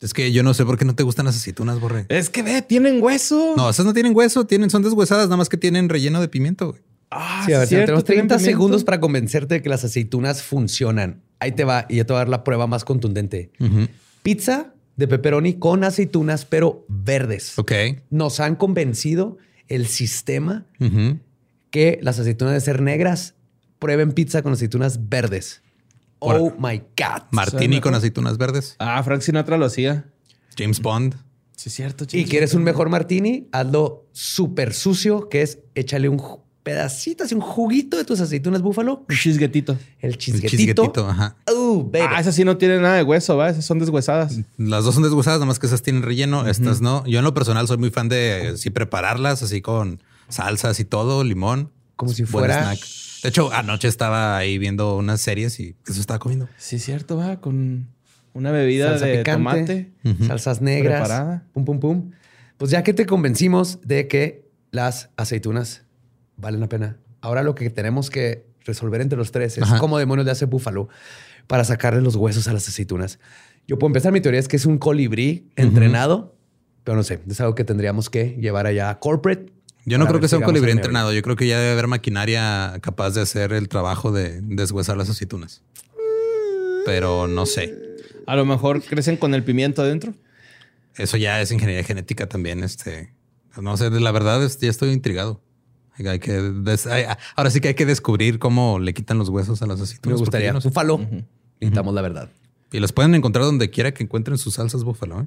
Es que yo no sé por qué no te gustan las aceitunas, Borre. Es que ve, tienen hueso. No, esas no tienen hueso, tienen, son deshuesadas, nada más que tienen relleno de pimiento. güey. Ah, Sí, a ver, cierto, tenemos tienen 30 pimiento. segundos para convencerte de que las aceitunas funcionan. Ahí te va y yo te voy a dar la prueba más contundente. Pizza de pepperoni con aceitunas, pero verdes. Ok. Nos han convencido el sistema que las aceitunas deben ser negras. Prueben pizza con aceitunas verdes. Por- Oh my God. Martini con aceitunas verdes. Ah, Frank Sinatra lo hacía. James Bond. Sí, es cierto. Y chicos. quieres un mejor martini, hazlo súper sucio, que es échale un pedacito, así un juguito de tus aceitunas búfalo, Un chisguetito. el El chisguetito. chisguetito, ajá. Uh, baby. Ah, esas sí no tienen nada de hueso, ¿va? Esas son deshuesadas. Las dos son deshuesadas, nada más que esas tienen relleno, estas no. Yo en lo personal soy muy fan de eh, sí prepararlas así con salsas y todo, limón. Como si Buen fuera- snack. De hecho, anoche estaba ahí viendo unas series y eso estaba comiendo. Sí, cierto, va. Con una bebida salsa de picante, tomate. salsas negras, Preparada. pum, pum, pum. Pues ya que te convencimos de que las aceitunas valen la pena, ahora lo que tenemos que resolver entre los tres es Ajá. cómo demonios le hace Búfalo para sacarle los huesos a las aceitunas. Yo puedo empezar, mi teoría es que es un colibrí entrenado, pero no sé, es algo que tendríamos que llevar allá a corporate. Yo no creo que sea un colibrí entrenado. Yo creo que ya debe haber maquinaria capaz de hacer el trabajo de deshuesar las aceitunas. Pero no sé. A lo mejor crecen con el pimiento adentro. Eso ya es ingeniería genética también. Este, no sé, la verdad es, ya estoy intrigado. Hay que des- hay- ahora sí que hay que descubrir cómo le quitan los huesos a las Me aceitunas. porque gustaría. no sé. Búfalo. Necesitamos la verdad. Y los pueden encontrar donde quiera que encuentren sus salsas búfalo. ¿eh?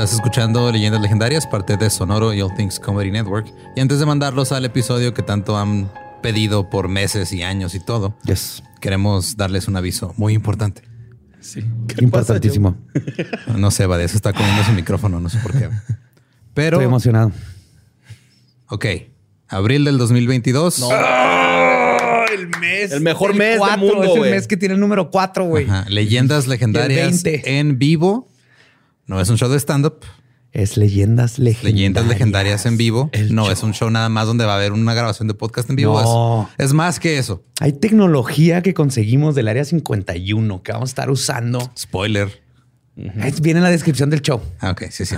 Estás escuchando Leyendas Legendarias, parte de Sonoro y All Things Comedy Network. Y antes de mandarlos al episodio que tanto han pedido por meses y años y todo, Yes. queremos darles un aviso muy importante. Sí. Importantísimo. No sé, Badía, se está comiendo su micrófono, no sé por qué. Pero, Estoy emocionado. ok, abril del 2022. el mes. El mejor del mes del cuatro, mundo, Es el güey. mes que tiene el número 4, güey. Leyendas Legendarias 20. en vivo. No es un show de stand-up. Es leyendas legendarias. Leyendas Legendarias en vivo. El no show. es un show nada más donde va a haber una grabación de podcast en vivo. No. Es, es más que eso. Hay tecnología que conseguimos del área 51 que vamos a estar usando. Spoiler. Es- Viene en la descripción del show. Ah, ok, sí, sí.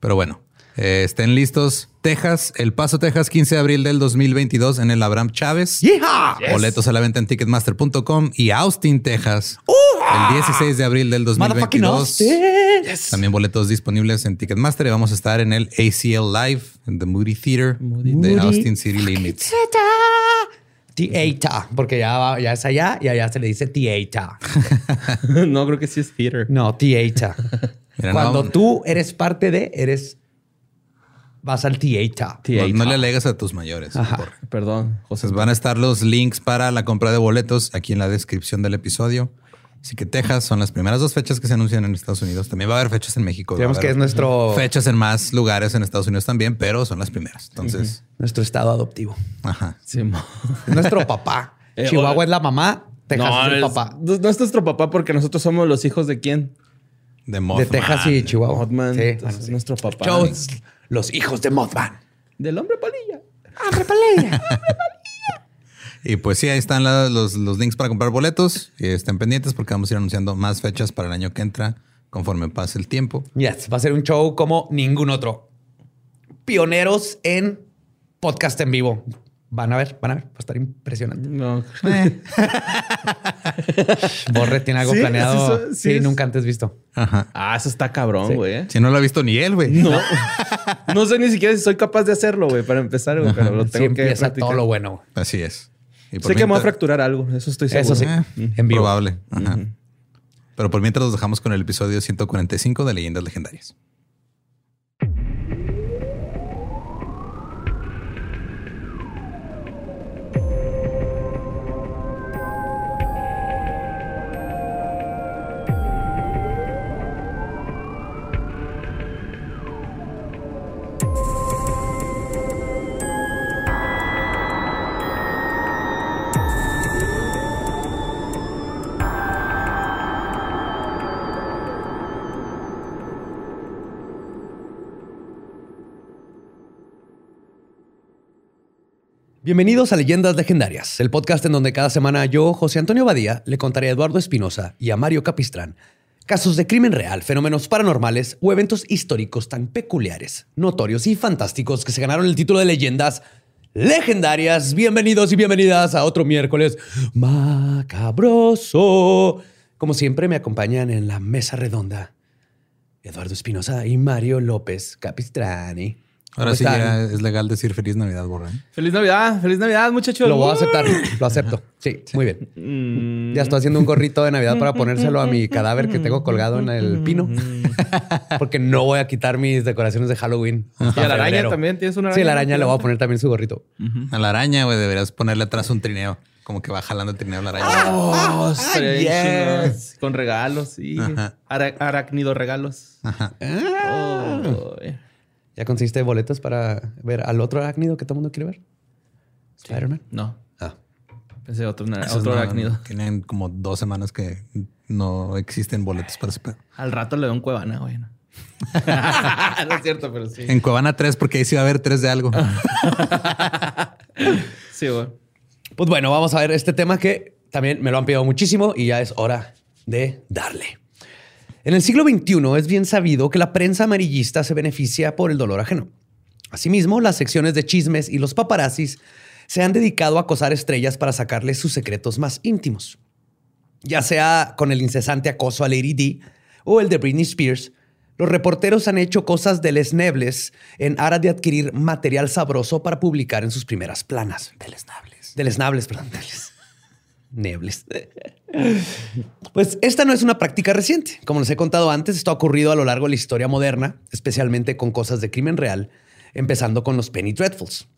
Pero bueno, eh, estén listos. Texas, El Paso, Texas, 15 de abril del 2022 en el Abraham Chávez. ¡Yeehaw! Boletos a la venta en ticketmaster.com y Austin, Texas, el 16 de abril del Motherfucking 2022. Austin. También boletos disponibles en Ticketmaster y vamos a estar en el ACL Live en The Moody Theater de Austin City Limits. Theater, porque ya, va- ya es allá y allá se le dice theater. no, creo que sí es theater. No, theater. Mira, Cuando no- tú eres parte de, eres. Vas al theater. No, no le alegas a tus mayores. por- Perdón, José. Van a estar los links para la compra de boletos aquí en la descripción del episodio. Así que Texas son las primeras dos fechas que se anuncian en Estados Unidos. También va a haber fechas en México. Digamos que es nuestro, Fechas en más lugares en Estados Unidos también, pero son las primeras. Entonces, nuestro estado adoptivo. ajá. Sí, Es nuestro papá. Eh, Chihuahua es la mamá, Texas no, es el papá. No, no es nuestro papá porque nosotros somos los hijos de quién? De De Mothman. Texas y Chihuahua. Mothman. Sí, Entonces, bueno, es sí. nuestro papá. Shows, los hijos de Mothman. Del hombre palilla. ¡Hombre, palella! Y pues sí, ahí están la- los, los links para comprar boletos. Y estén pendientes porque vamos a ir anunciando más fechas para el año que entra conforme pase el tiempo. Yes, va a ser un show como ningún otro. Pioneros en podcast en vivo. Van a ver, van a ver, va a estar impresionante. No. Borre tiene algo Sí, planeado. sí, sí, Sí, es- nunca antes visto. Ajá. Ah, eso está cabrón, güey. Si no lo ha visto ni él, güey. No. no sé ni siquiera si soy capaz de hacerlo, güey, para empezar, güey, pero lo Sí tengo que empieza practicar. todo lo bueno. Así es. Y Sé que me voy a fracturar algo, eso estoy seguro. Eso sí. Eh, En vivo. Probable. Ajá. Pero por mientras los dejamos con el episodio 145 de Leyendas Legendarias. Bienvenidos a Leyendas Legendarias, el podcast en donde cada semana yo, José Antonio Badía, le contaré a Eduardo Espinosa y a Mario Capistrán casos de crimen real, fenómenos paranormales o eventos históricos tan peculiares, notorios y fantásticos que se ganaron el título de Leyendas Legendarias. Bienvenidos y bienvenidas a otro miércoles macabroso. Como siempre me acompañan en la mesa redonda Eduardo Espinosa y Mario López Capistrani. Ahora ¿Cómo sí ya es legal decir Feliz Navidad, Borrán. Feliz Navidad, feliz Navidad, muchachos. Lo voy a aceptar, lo acepto. Sí, muy bien. Mm, Ya estoy haciendo un gorrito de Navidad para ponérselo a mi cadáver que tengo colgado en el pino. Porque no voy a quitar mis decoraciones de Halloween. Y a la araña febrero. también tienes una Sí, la araña le voy a poner también su gorrito. A la araña, güey, deberías ponerle atrás un trineo. Como que va jalando el trineo la araña. Oh, bien yes. Con regalos, sí. Ajá. Ara- arácnido regalos. Ajá. Oh, eh. ¿Ya conseguiste boletos para ver al otro arácnido que todo el mundo quiere ver? Spider-Man. no, Ah. pensé otro, Esos otro no- arácnido. Tienen como dos semanas que no existen boletos para ese pedo. Al rato le doy un cuevana, güey. ¿no? no es cierto, pero sí. En Cuevana 3, porque ahí sí va a haber tres de algo. Sí, güey. Pues bueno, vamos a ver este tema que también me lo han pedido muchísimo y ya es hora de darle. En el siglo XXI es bien sabido que la prensa amarillista se beneficia por el dolor ajeno. Asimismo, las secciones de chismes y los paparazzis se han dedicado a acosar estrellas para sacarles sus secretos más íntimos. Ya sea con el incesante acoso a Lady D o el de Britney Spears, los reporteros han hecho cosas deleznables en aras de adquirir material sabroso para publicar en sus primeras planas. Deleznables. Deleznables, perdón. Nebles. Pues esta no es una práctica reciente. Como les he contado antes, esto ha ocurrido a lo largo de la historia moderna, especialmente con cosas de crimen real, empezando con los Penny Dreadfuls,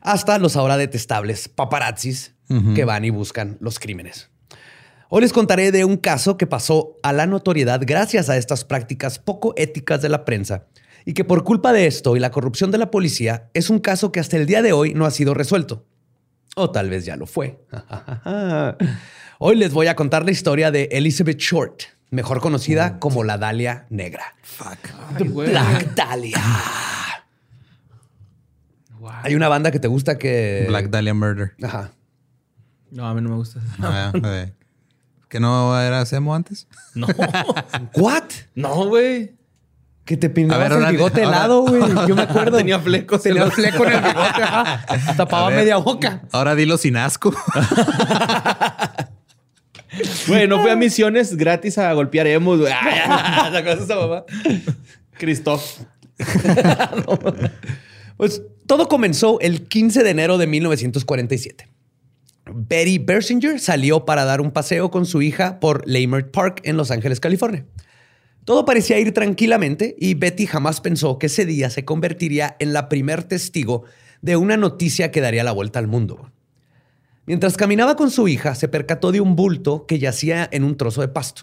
hasta los ahora detestables paparazzis que van y buscan los crímenes. Hoy les contaré de un caso que pasó a la notoriedad gracias a estas prácticas poco éticas de la prensa y que por culpa de esto y la corrupción de la policía es un caso que hasta el día de hoy no ha sido resuelto. O tal vez ya lo fue. Hoy les voy a contar la historia de Elizabeth Short, mejor conocida como la Dalia Negra. Fuck. Ay. Black Dahlia. Wow. Hay una banda que te gusta que... Black Dahlia Murder. Ajá. No, a mí no me gusta. Ah, eh. ¿Que no era Semo antes? No, ¿What? no, güey. Que te peinabas el bigote ahora- helado, güey. Yo me acuerdo. Tenía flecos en Tenía los- fleco en el bigote. Tapaba ver. media boca. Ahora dilo sin asco. Güey, no fui a misiones gratis a golpear emos, güey. ¿Te acuerdas de esa mamá? Christoph. Pues todo comenzó el 15 de enero de 1947. Betty Bersinger salió para dar un paseo con su hija por Leimert Park en Los Ángeles, California. Todo parecía ir tranquilamente y Betty jamás pensó que ese día se convertiría en la primer testigo de una noticia que daría la vuelta al mundo. Mientras caminaba con su hija, se percató de un bulto que yacía en un trozo de pasto.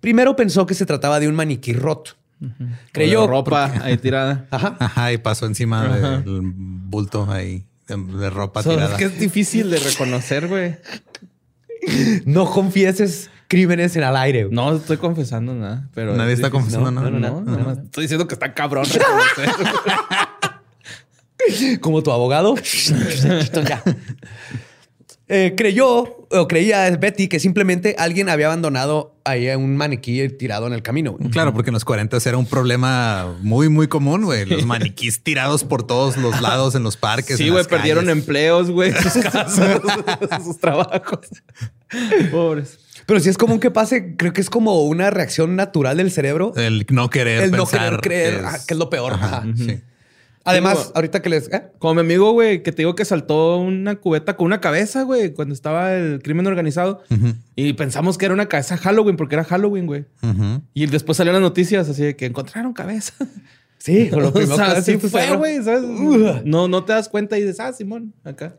Primero pensó que se trataba de un maniquí roto. Creyó Creyó ropa ahí tirada. Ajá. Ajá, y pasó encima del bulto ahí de, de ropa So, tirada. es que es difícil de reconocer, güey. No confieses crímenes en al aire. No estoy confesando nada, pero. Nadie es está confesando no, nada. No, no, no, Estoy diciendo que está cabrón. Como tu abogado. Ya. Eh, creyó o creía Betty que simplemente alguien había abandonado ahí un maniquí tirado en el camino. güey. Claro, porque en los 40 era un problema muy, muy común, güey. Los maniquís tirados por todos los lados en los parques. sí, en güey, las perdieron calles. empleos, güey, sus casas, sus trabajos. Pobres. Pero si es común que pase, creo que es como una reacción natural del cerebro. El no querer El no pensar querer creer, que ah, que es lo peor. Ajá, Ajá. sí. Además, ahorita que les... ¿eh? Como mi amigo, güey, que te digo que saltó una cubeta con una cabeza, güey, cuando estaba el crimen organizado. Y pensamos que era una cabeza Halloween, porque era Halloween, güey. Y después salieron las noticias así de que encontraron cabeza. Sí, con lo o primero que sea, hace sí tu fue, güey. ¿sabes? No, no te das cuenta y dices, ah, Simón, acá.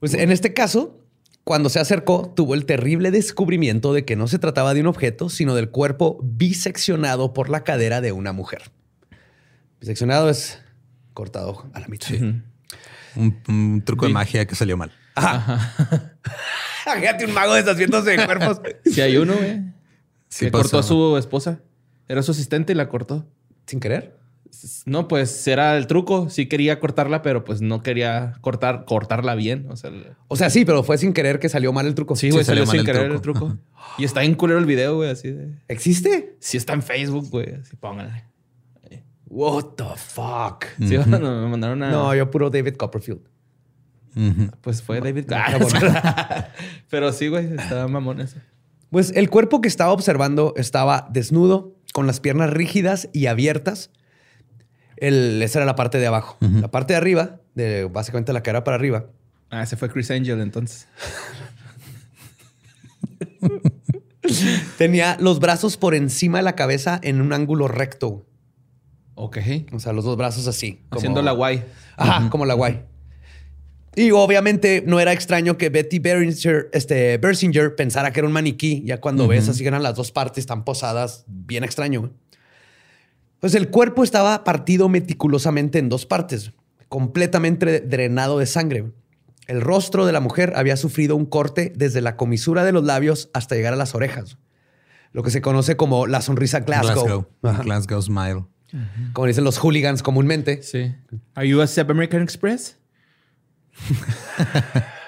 Pues en este caso, cuando se acercó, tuvo el terrible descubrimiento de que no se trataba de un objeto, sino del cuerpo biseccionado por la cadera de una mujer. Biseccionado es cortado a la mitad. Un, un truco de magia que salió mal. Fíjate un mago deshaciéndose de cuerpos. Si hay uno, güey. Sí que cortó a su esposa. Era su asistente y la cortó. Sin querer. No, pues era el truco. Sí quería cortarla, pero pues no quería cortar, cortarla bien. O sea, O sea, sí, pero fue sin querer que salió mal el truco. sí, güey, salió sin el querer truco. el truco. Y está en culero el video, güey, así de. ¿Existe? Sí está en Facebook, güey. Así pónganle. What the fuck? Sí, no, me mandaron a. No, yo puro David Copperfield. Pues fue David. Ah, bueno. Pero sí, güey, estaba mamón eso. Pues el cuerpo que estaba observando estaba desnudo, con las piernas rígidas y abiertas. El, esa era la parte de abajo. La parte de arriba, de básicamente la cara para arriba, Ah, ese fue Chris Angel entonces. tenía los brazos por encima de la cabeza en un ángulo recto. Ok. O sea, los dos brazos así. como- Haciendo la guay. Ajá, como la guay. Y obviamente no era extraño que Betty Bersinger, este, Bersinger pensara que era un maniquí. Ya cuando ves así que eran las dos partes tan posadas, bien extraño. Pues el cuerpo estaba partido meticulosamente en dos partes, completamente drenado de sangre. El rostro de la mujer había sufrido un corte desde la comisura de los labios hasta llegar a las orejas. Lo que se conoce como la sonrisa Glasgow. Glasgow. Glasgow Smile. Como dicen los hooligans comúnmente. Sí. ¿Are you a Sep American Express?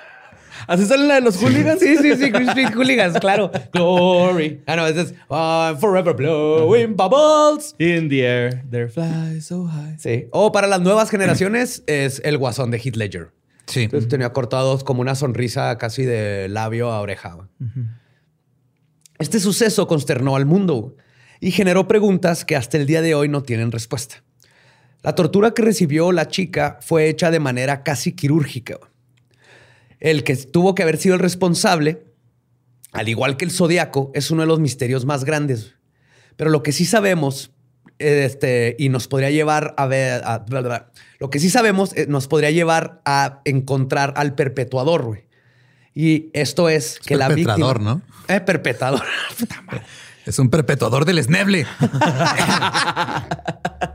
¿Así sale la de los hooligans? Sí, sí, sí, Green Street Hooligans, claro. Glory. Ah, no, es I'm forever blowing bubbles. In the air, there fly so high. Sí. O para las nuevas generaciones es el guasón de Heath Ledger. Sí. Entonces tenía cortados como una sonrisa casi de labio a oreja. Este suceso consternó al mundo y generó preguntas que hasta el día de hoy no tienen respuesta. La tortura que recibió la chica fue hecha de manera casi quirúrgica. El que tuvo que haber sido el responsable, al igual que el zodiaco, es uno de los misterios más grandes. Pero lo que sí sabemos, este, y nos podría llevar a ver, a- bla, bla, bla. lo que sí sabemos eh, nos podría llevar a encontrar al perpetuador, güey. Y esto es, que la víctima... perpetrador, ¿no? Eh, perpetrador. Puta madre. Es un perpetuador del esneble.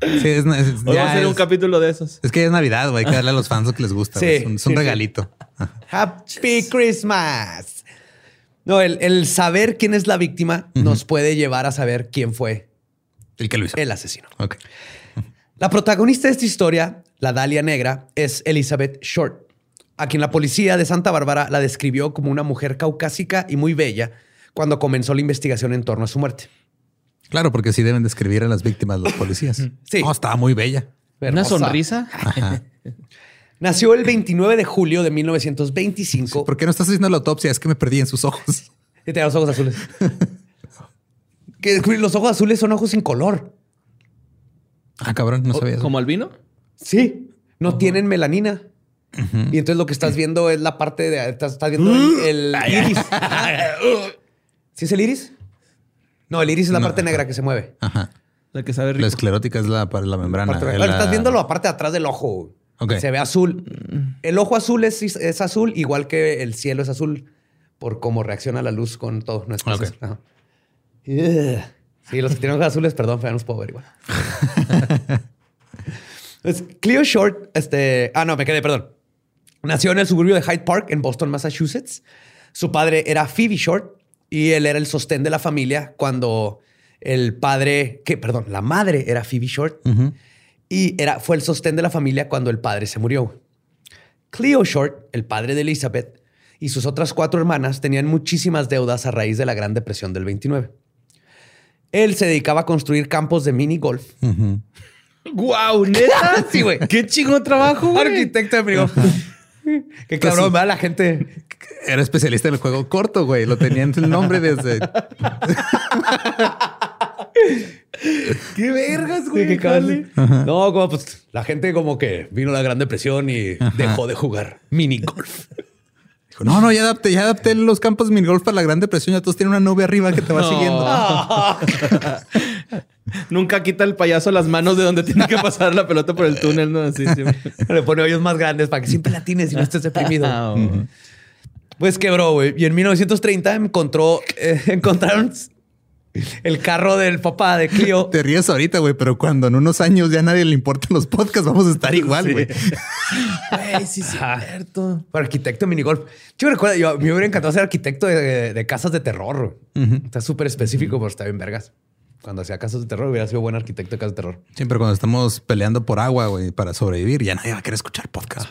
sí, es, es- ya va a ser un capítulo de esos. es que ya es Navidad, güey. Hay que darle a los fans lo que les gusta. Sí, es un, es un sí, sí. regalito. Happy Christmas. No, el, el saber quién es la víctima nos puede llevar a saber quién fue El que lo hizo. el asesino. Ok. La protagonista de esta historia, la Dalia Negra, es Elizabeth Short, a quien la policía de Santa Bárbara la describió como una mujer caucásica y muy bella cuando comenzó la investigación en torno a su muerte. Claro, porque sí deben describir a las víctimas los policías. Sí. No, estaba muy bella. Una sonrisa. Ajá. Nació el 29 de julio de 1925 ¿Por qué no estás haciendo la autopsia? Es que me perdí en sus ojos. y tenía los ojos azules. que los ojos azules son ojos sin color. Ah, cabrón, no sabía eso. ¿Como albino? Sí, no tienen melanina. Y entonces lo que estás viendo es la parte de. Estás, estás viendo el, el iris. ¿Sí es el iris? No, el iris es la parte negra que se mueve. Ajá. La que sabe La rico. esclerótica es la, la membrana. Parte- la- estás viendo la parte de atrás del ojo. Ok. Se ve azul. El ojo azul es, es azul, igual que el cielo es azul, por cómo reacciona la luz con todo. No es que es Ok. azul. Ajá. Ugh. Sí, los que tienen ojos azules, perdón, pero no los puedo ver igual. Entonces, Cleo Short, este. Ah, no, me quedé, perdón. Nació en el suburbio de Hyde Park, en Boston, Massachusetts. Su padre era Phoebe Short y él era el sostén de la familia cuando el padre, que, perdón, la madre era Phoebe Short y era, fue el sostén de la familia cuando el padre se murió. Cleo Short, el padre de Elizabeth, y sus otras cuatro hermanas tenían muchísimas deudas a raíz de la Gran Depresión del 29. Él se dedicaba a construir campos de mini golf. ¡Guau! ¿Neta? Sí, güey. ¡Qué chingo trabajo, güey! Arquitecto de. Qué cabrón, ¿verdad? La gente. Era especialista en el juego corto, güey. Lo tenían el nombre desde. ¡Qué vergas, güey! Sí, qué. No, como pues la gente como que vino la Gran Depresión y dejó de jugar mini golf. Dijo, no, no, ya adapté, ya adapté los campos de minigolf para la Gran Depresión. Ya todos tienen una nube arriba que te va siguiendo. Nunca quita el payaso las manos de donde tiene que pasar la pelota por el túnel, ¿no? Así, sí. Le pone hoyos más grandes para que siempre la tienes y no estés deprimido. Ah, oh. Pues quebró, güey. Y en 1930 encontró, eh, encontraron el carro del papá de Clio. Te ríes ahorita, güey, pero cuando en unos años ya a nadie le importan los podcasts, vamos a estar igual, güey. Güey, sí, es cierto. Para arquitecto minigolf. Yo recuerdo, yo me hubiera encantado ser arquitecto de, de casas de terror. Está súper específico, pero está bien vergas. Cuando hacía casas de terror, hubiera sido buen arquitecto de casas de terror. Siempre cuando estamos peleando por agua, güey, para sobrevivir, ya nadie va a querer escuchar podcast.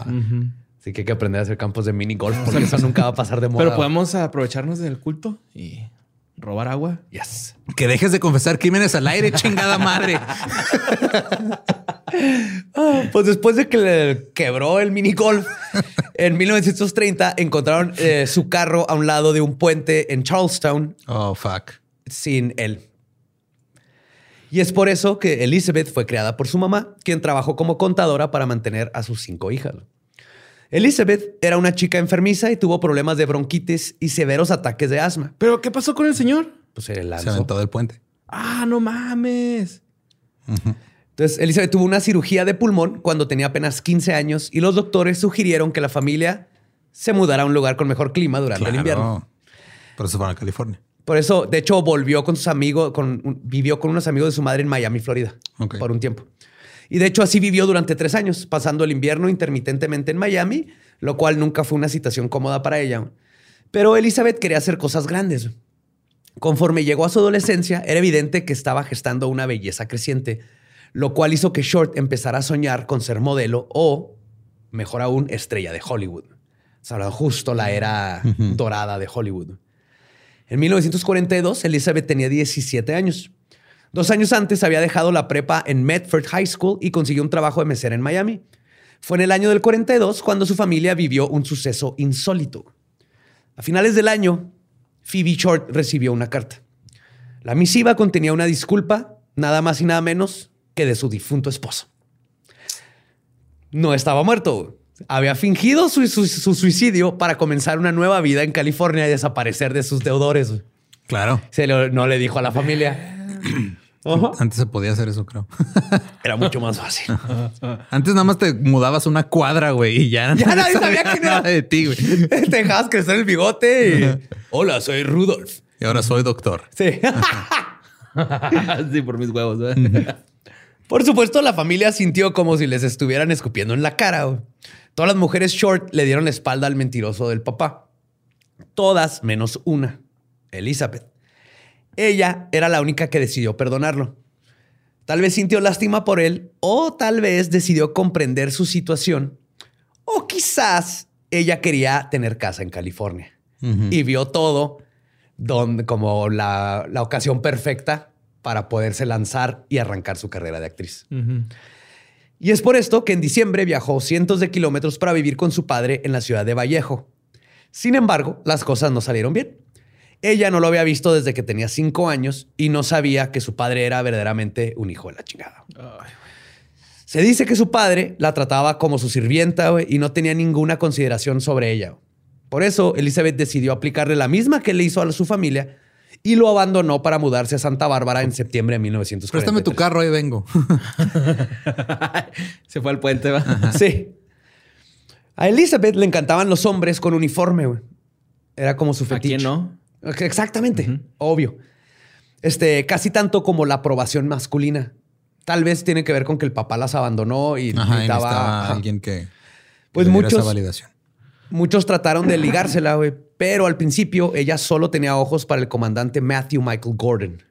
Así que hay que aprender a hacer campos de minigolf porque eso nunca va a pasar de moda. Pero podemos aprovecharnos del culto y robar agua. Yes. Que dejes de confesar crímenes al aire, chingada madre. Pues después de que le quebró el minigolf, en 1930 encontraron eh, su carro a un lado de un puente en Charlestown Oh, fuck. sin él. Y es por eso que Elizabeth fue creada por su mamá, quien trabajó como contadora para mantener a sus cinco hijas. Elizabeth era una chica enfermiza y tuvo problemas de bronquitis y severos ataques de asma. ¿Pero qué pasó con el señor? Pues se Se lanzó. aventó del puente. Ah, no mames. Entonces, Elizabeth tuvo una cirugía de pulmón cuando tenía apenas 15 años y los doctores sugirieron que la familia se mudara a un lugar con mejor clima durante el invierno. Por eso fueron a California. Por eso, de hecho, volvió con sus amigos, con, vivió con unos amigos de su madre en Miami, Florida, Ok. por un tiempo. Y de hecho, así vivió durante tres años, pasando el invierno intermitentemente en Miami, lo cual nunca fue una situación cómoda para ella. Pero Elizabeth quería hacer cosas grandes. Conforme llegó a su adolescencia, era evidente que estaba gestando una belleza creciente, lo cual hizo que Short empezara a soñar con ser modelo o, mejor aún, estrella de Hollywood. O sea, justo la era dorada de Hollywood. En 1942, Elizabeth tenía 17 años. Dos años antes había dejado la prepa en Medford High School y consiguió un trabajo de mesera en Miami. Fue en el año del 42 cuando su familia vivió un suceso insólito. A finales del año, Phoebe Short recibió una carta. La misiva contenía una disculpa, nada más y nada menos que de su difunto esposo. No estaba muerto. Había fingido su, su- su suicidio para comenzar una nueva vida en California y desaparecer de sus deudores. Claro. Se lo- no le dijo a la familia. Ajá. Antes se podía hacer eso, creo. Era mucho más fácil. Antes nada más te mudabas una cuadra, güey, y ya, Ya nadie sabía quién era. nada de ti, güey. Te dejabas crecer el bigote y... Hola, soy Rudolf. Y ahora soy doctor. Sí. sí, por mis huevos. Por supuesto, la familia sintió como si les estuvieran escupiendo en la cara. güey. Todas las mujeres short le dieron la espalda al mentiroso del papá. Todas menos una, Elizabeth. Ella era la única que decidió perdonarlo. Tal vez sintió lástima por él o tal vez decidió comprender su situación o quizás ella quería tener casa en California y vio todo donde, como la, la ocasión perfecta para poderse lanzar y arrancar su carrera de actriz. Y es por esto que en diciembre viajó cientos de kilómetros para vivir con su padre en la ciudad de Vallejo. Sin embargo, las cosas no salieron bien. Ella no lo había visto desde que tenía cinco años y no sabía que su padre era verdaderamente un hijo de la chingada. Se dice que su padre la trataba como su sirvienta güey, y no tenía ninguna consideración sobre ella. Por eso, Elizabeth decidió aplicarle la misma que le hizo a su familia y lo abandonó para mudarse a Santa Bárbara en septiembre de 1943. Préstame tu carro, ahí vengo. Se fue al puente, ¿va? Sí. A Elizabeth le encantaban los hombres con uniforme, güey. Era como su ¿A fetiche. quién no? Exactamente, obvio. Este, casi tanto como la aprobación masculina. Tal vez tiene que ver con que el papá las abandonó y Ajá, necesitaba ajá. alguien que, que Pues diera esa muchos- validación. Muchos trataron de ligársela, güey, pero al principio ella solo tenía ojos para el comandante Matthew Michael Gordon.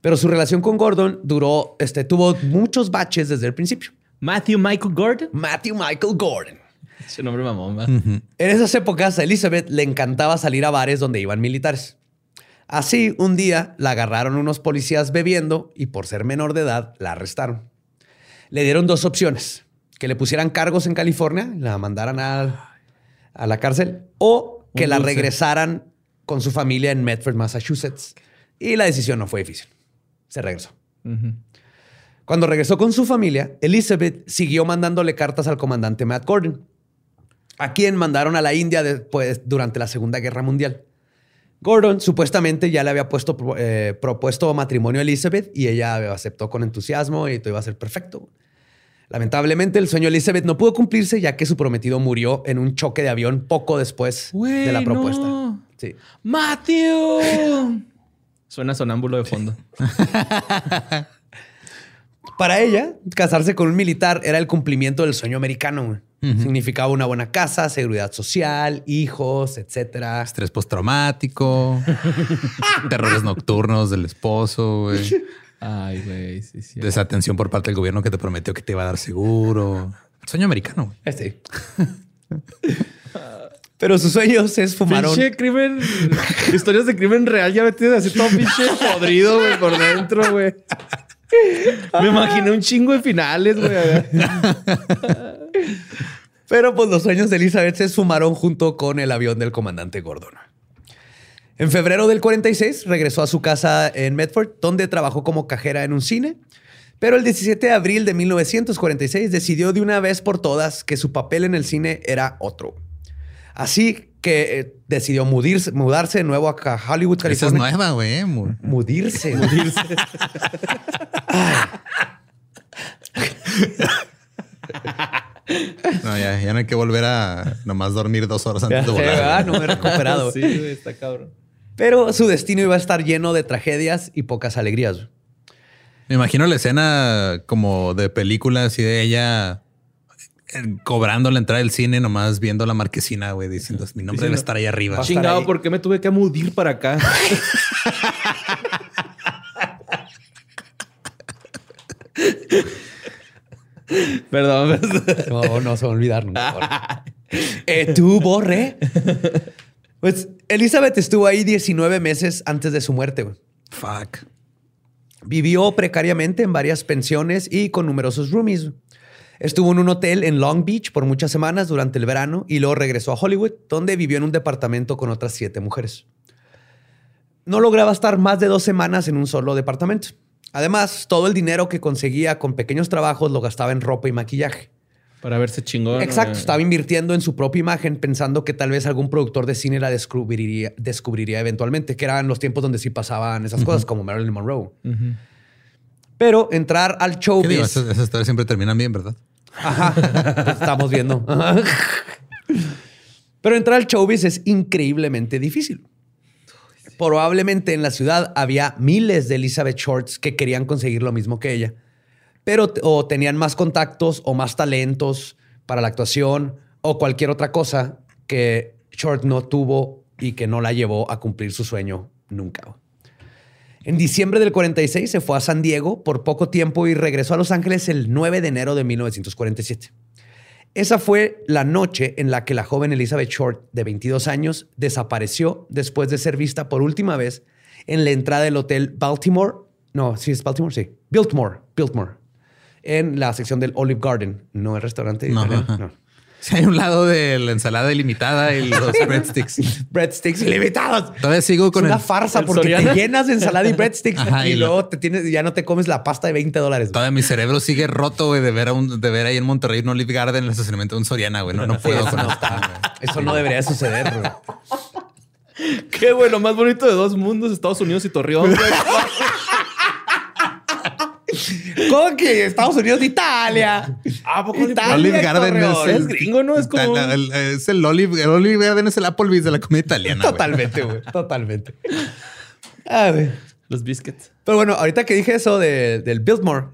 Pero su relación con Gordon duró, este, tuvo muchos baches desde el principio. Matthew Michael Gordon. Matthew Michael Gordon. Ese nombre mamón. En esas épocas, a Elizabeth le encantaba salir a bares donde iban militares. Así, un día la agarraron unos policías bebiendo y por ser menor de edad la arrestaron. Le dieron dos opciones, que le pusieran cargos en California, la mandaran a, a la cárcel, o que la regresaran con su familia en Medford, Massachusetts. Y la decisión no fue difícil. se regresó. Cuando regresó con su familia, Elizabeth siguió mandándole cartas al comandante Matt Gordon, a quien mandaron a la India después, durante la Segunda Guerra Mundial. Gordon supuestamente ya le había puesto, eh, propuesto matrimonio a Elizabeth y ella aceptó con entusiasmo y todo iba a ser perfecto. Lamentablemente, el sueño de Elizabeth no pudo cumplirse ya que su prometido murió en un choque de avión poco después de la propuesta. no. Sí. ¡Matthew! Suena sonámbulo de fondo. Para ella, casarse con un militar era el cumplimiento del sueño americano. Significaba una buena casa, seguridad social, hijos, etcétera. Estrés postraumático, terrores nocturnos del esposo, güey. Ay, güey, sí, sí. Desatención por parte del gobierno que te prometió que te iba a dar seguro. Sueño americano. güey. Este. Pero sus sueños se esfumaron. Pinche crimen. historias de crimen real ya metidas así todo pinche podrido, güey, por dentro, güey. Me imaginé un chingo de finales, güey. Pero pues los sueños de Elizabeth se esfumaron junto con el avión del comandante Gordon. En febrero del 46 regresó a su casa en Medford, donde trabajó como cajera en un cine. Pero el 17 de abril de 1946 decidió de una vez por todas que su papel en el cine era otro. Así que eh, decidió mudirse- mudarse de nuevo a Hollywood, Esa es California. nueva, güey. eh, mu- Mudirse. Mudirse. No, ya, ya no hay que volver a nomás dormir dos horas antes de volar. No me he recuperado. Sí, güey, está cabrón. Pero su destino iba a estar lleno de tragedias y pocas alegrías. Me imagino la escena como de película así de ella cobrando la entrada del cine, nomás viendo la marquesina, güey, diciendo mi nombre debe estar ahí arriba. Chingado, ahí. ¿por qué me tuve que mudir para acá? Perdón, perdón. No, no se va a olvidar nunca. eh, ¿Tú, Borre? Pues Elizabeth estuvo ahí 19 meses antes de su muerte. güey. Fuck. Vivió precariamente en varias pensiones y con numerosos roomies. Estuvo en un hotel en Long Beach por muchas semanas durante el verano y luego regresó a Hollywood, donde vivió en un departamento con otras siete mujeres. No lograba estar más de dos semanas en un solo departamento. Además, todo el dinero que conseguía con pequeños trabajos lo gastaba en ropa y maquillaje. Para verse chingón. Exacto, estaba invirtiendo en su propia imagen pensando que tal vez algún productor de cine la descubriría, descubriría eventualmente, que eran los tiempos donde sí pasaban esas cosas como Marilyn Monroe. Pero entrar al ¿Qué showbiz... esas historias siempre terminan bien, ¿verdad? Estamos viendo. Pero entrar al showbiz es increíblemente difícil. Probablemente en la ciudad había miles de Elizabeth Shorts que querían conseguir lo mismo que ella, pero o tenían más contactos o más talentos para la actuación o cualquier otra cosa que Short no tuvo y que no la llevó a cumplir su sueño nunca. En diciembre del 46 se fue a San Diego por poco tiempo y regresó a Los Ángeles el 9 de enero de 1947. Esa fue la noche en la que la joven Elizabeth Short, de 22 años, desapareció después de ser vista por última vez en la entrada del hotel Baltimore. No, sí es Baltimore, sí. Biltmore, Biltmore. En la sección del Olive Garden, no el restaurante. No, no. Si hay un lado de la ensalada ilimitada y los breadsticks. Breadsticks ilimitados. Todavía sigo con es una el. farsa ¿El porque Soriana? te llenas de ensalada y breadsticks Ajá, y, y lo- luego te tienes, ya no te comes la pasta de 20 dólares. Todavía mi cerebro sigue roto, güey, de ver a un, de ver ahí en Monterrey un Olive Garden en el estacionamiento de un Soriana, güey. No, no puedo Eso con no, está- güey. eso no debería suceder. güey. Qué bueno, más bonito de dos mundos, Estados Unidos y Torreón. Güey. ¿Cómo que Estados Unidos de Italia? ¿A poco Italia, Olive Garden es Es gringo, ¿no? Es como La- la- el- es el Olive, el Olive Garden es el Applebee's de la comida italiana. Totalmente, güey. Totalmente. Ah, güey. los biscuits. Pero bueno, ahorita que dije eso de- del Biltmore,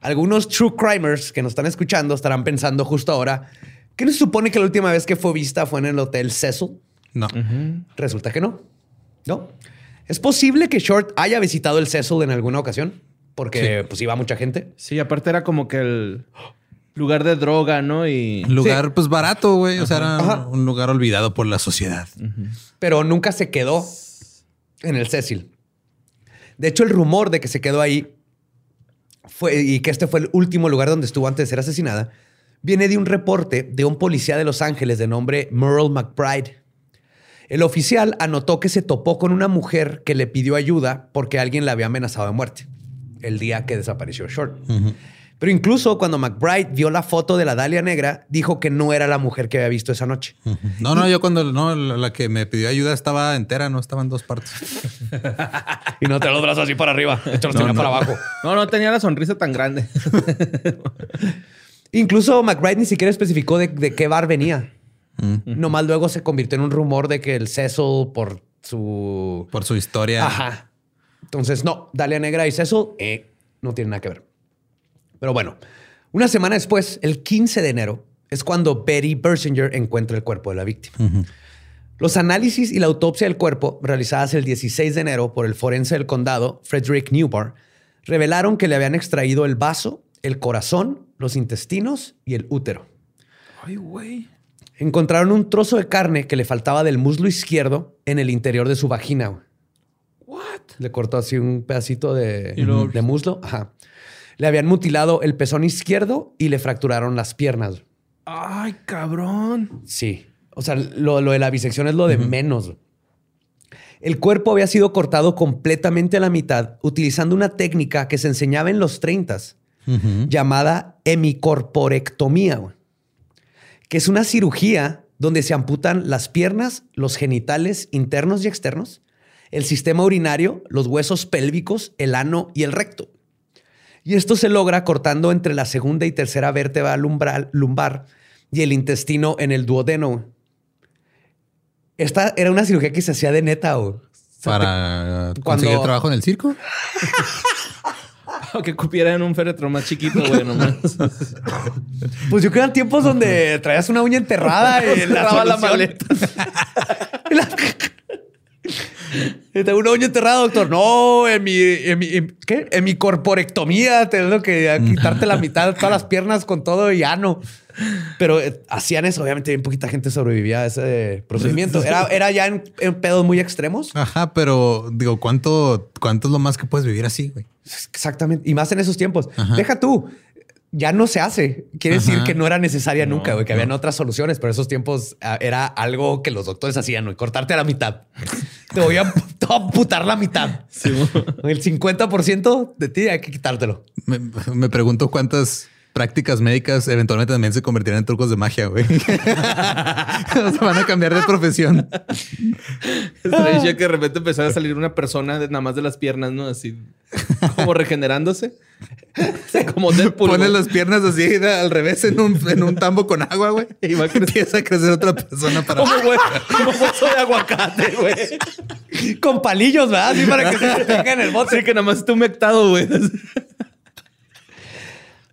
algunos true crimers que nos están escuchando estarán pensando justo ahora que no se supone que la última vez que fue vista fue en el Hotel Cecil. No. Resulta que no. ¿No? Es posible que Short haya visitado el Cecil en alguna ocasión, porque pues iba mucha gente. Sí, aparte era como que el lugar de droga, ¿no? Y lugar, pues barato, güey. O sea, era Ajá. un lugar olvidado por la sociedad. pero nunca se quedó en el Cecil. De hecho, el rumor de que se quedó ahí fue, y que este fue el último lugar donde estuvo antes de ser asesinada viene de un reporte de un policía de Los Ángeles de nombre Merle McBride. El oficial anotó que se topó con una mujer que le pidió ayuda porque alguien la había amenazado de muerte. El día que desapareció Short. Pero incluso cuando McBride vio la foto de la Dalia negra, dijo que no era la mujer que había visto esa noche. No, no, yo cuando no, la que me pidió ayuda estaba entera, no estaba en dos partes. Y no tenía los brazos así para arriba, esto los tenía para abajo. No, no tenía la sonrisa tan grande. Incluso McBride ni siquiera especificó de, de qué bar venía. Nomás luego se convirtió en un rumor de que el Cecil por su... Por su historia. Ajá. Entonces, no, Dalia Negra y Cecil eh, no tienen nada que ver. Pero bueno, una semana después, el 15 de enero, es cuando Betty Bersinger encuentra el cuerpo de la víctima. Los análisis y la autopsia del cuerpo, realizadas el 16 de enero por el forense del condado, Frederick Newbar, revelaron que le habían extraído el vaso, el corazón, los intestinos y el útero. Ay, güey. Encontraron un trozo de carne que le faltaba del muslo izquierdo en el interior de su vagina. What? Le cortó así un pedacito de, Y luego- de muslo. Ajá. Le habían mutilado el pezón izquierdo y le fracturaron las piernas. Ay, cabrón. Sí. O sea, lo, lo de la bisección es lo de menos. El cuerpo había sido cortado completamente a la mitad utilizando una técnica que se enseñaba en los 30 llamada hemicorporectomía, que es una cirugía donde se amputan las piernas, los genitales internos y externos, el sistema urinario, los huesos pélvicos, el ano y el recto. Y esto se logra cortando entre la segunda y tercera vértebra lumbral- lumbar y el intestino en el duodeno. Esta era una cirugía que se hacía de neta. güey. Para Cuando- conseguir trabajo en el circo. Que cupiera en un féretro más chiquito, güey, nomás. Pues yo creo que eran tiempos donde traías una uña enterrada y la, la maleta. Tengo una uña enterrada, doctor. No, en mi, en mi, en- ¿qué? En mi corporectomía tengo que quitarte la mitad de todas las piernas con todo y ano. Pero eh, hacían eso. Obviamente, bien poquita gente sobrevivía a ese procedimiento. Era, era ya en, en pedos muy extremos. Ajá, pero digo, ¿cuánto, cuánto es lo más que puedes vivir así, güey? Exactamente. Y más en esos tiempos. Deja tú. Ya no se hace. Quiere decir que no era necesaria nunca, güey, que habían otras soluciones, pero esos tiempos ah, era algo que los doctores hacían, güey, cortarte a la mitad. Te voy a, amputar la mitad. El 50% de ti hay que quitártelo. Me, me pregunto cuántas prácticas médicas eventualmente también se convertirán en trucos de magia, güey. O sea, van a cambiar de profesión. Estaría que de repente empezara a salir una persona de, nada más de las piernas, ¿no? Así como regenerándose. como Deadpool. Pones güey. las piernas así al revés en un, en un tambo con agua, güey. Y va a crecer. empieza a crecer otra persona para Como, güey, como hueso de aguacate, güey. Con palillos, ¿verdad? Así para que se tenga en el bote. Sí, que nada más está humectado, güey.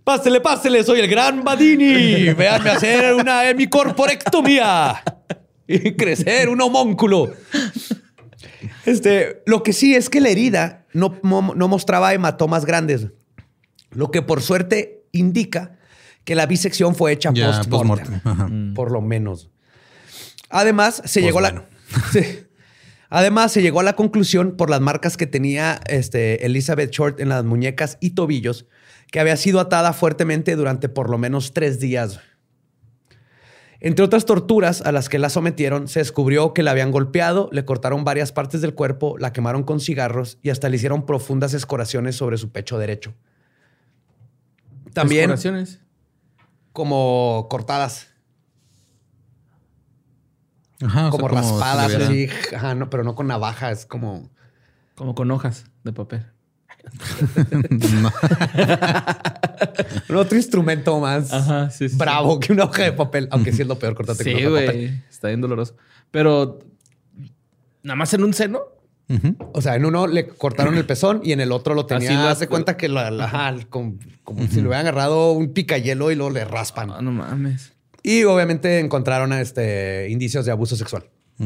Pásele, pásele, soy el gran Badini. Véanme hacer una hemicorporectomía y crecer un homúnculo. Este, lo que sí es que la herida no, no mostraba hematomas grandes, lo que por suerte indica que la bisección fue hecha post-mortem, post-mortem, ajá. por lo menos. Además, se llegó a la... Sí. Además, se llegó a la conclusión por las marcas que tenía este, Elizabeth Short en las muñecas y tobillos, que había sido atada fuertemente durante por lo menos tres días. Entre otras torturas a las que la sometieron, se descubrió que la habían golpeado, le cortaron varias partes del cuerpo, la quemaron con cigarros y hasta le hicieron profundas escoraciones sobre su pecho derecho. También Escoraciones. como cortadas, Ajá, o sea, como raspadas, así, ajá, no, pero no con navaja, es como... Como con hojas de papel. Otro instrumento más Ajá, sí, sí. bravo que una hoja de papel, aunque sí es lo peor cortarte con Sí, papel. güey. Está bien doloroso. Pero nada más en un seno. O sea, en uno le cortaron el pezón y en el otro lo tenía. Así lo- hace cuenta que la, como, como si le hubieran agarrado un picayelo y luego le raspan. Ah, no mames. Y obviamente encontraron este, indicios de abuso sexual,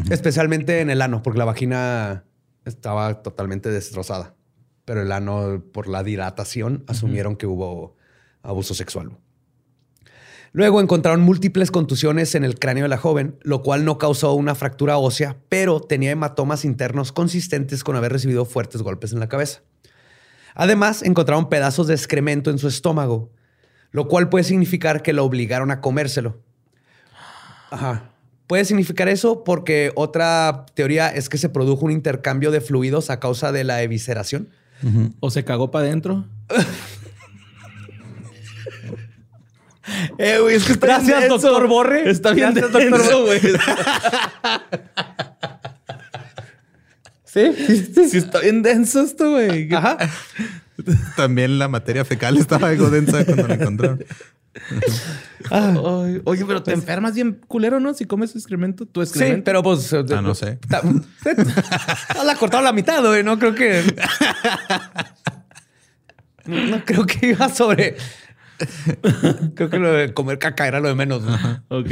especialmente en el ano, porque la vagina estaba totalmente destrozada. Pero el ano, por la dilatación, asumieron que hubo abuso sexual. Luego encontraron múltiples contusiones en el cráneo de la joven, lo cual no causó una fractura ósea, pero tenía hematomas internos consistentes con haber recibido fuertes golpes en la cabeza. Además, encontraron pedazos de excremento en su estómago, lo cual puede significar que lo obligaron a comérselo. Ajá. Puede significar eso porque otra teoría es que se produjo un intercambio de fluidos a causa de la evisceración. ¿O se cagó para adentro? Eh, güey, es que Gracias, denso. doctor Borre. Está bien Gracias, denso, doctor Borre. güey. ¿Sí? sí, está bien denso esto, güey. Ajá. También la materia fecal estaba algo densa cuando la encontraron. Ay, oye, pero te enfermas bien culero, ¿no? Si comes excremento, tu Pues, Sí, excremento. pero pues. Ah, no sé. Ta- No la cortado la mitad, güey. No creo que. No, no creo que iba sobre. Creo que lo de comer caca era lo de menos. Ok,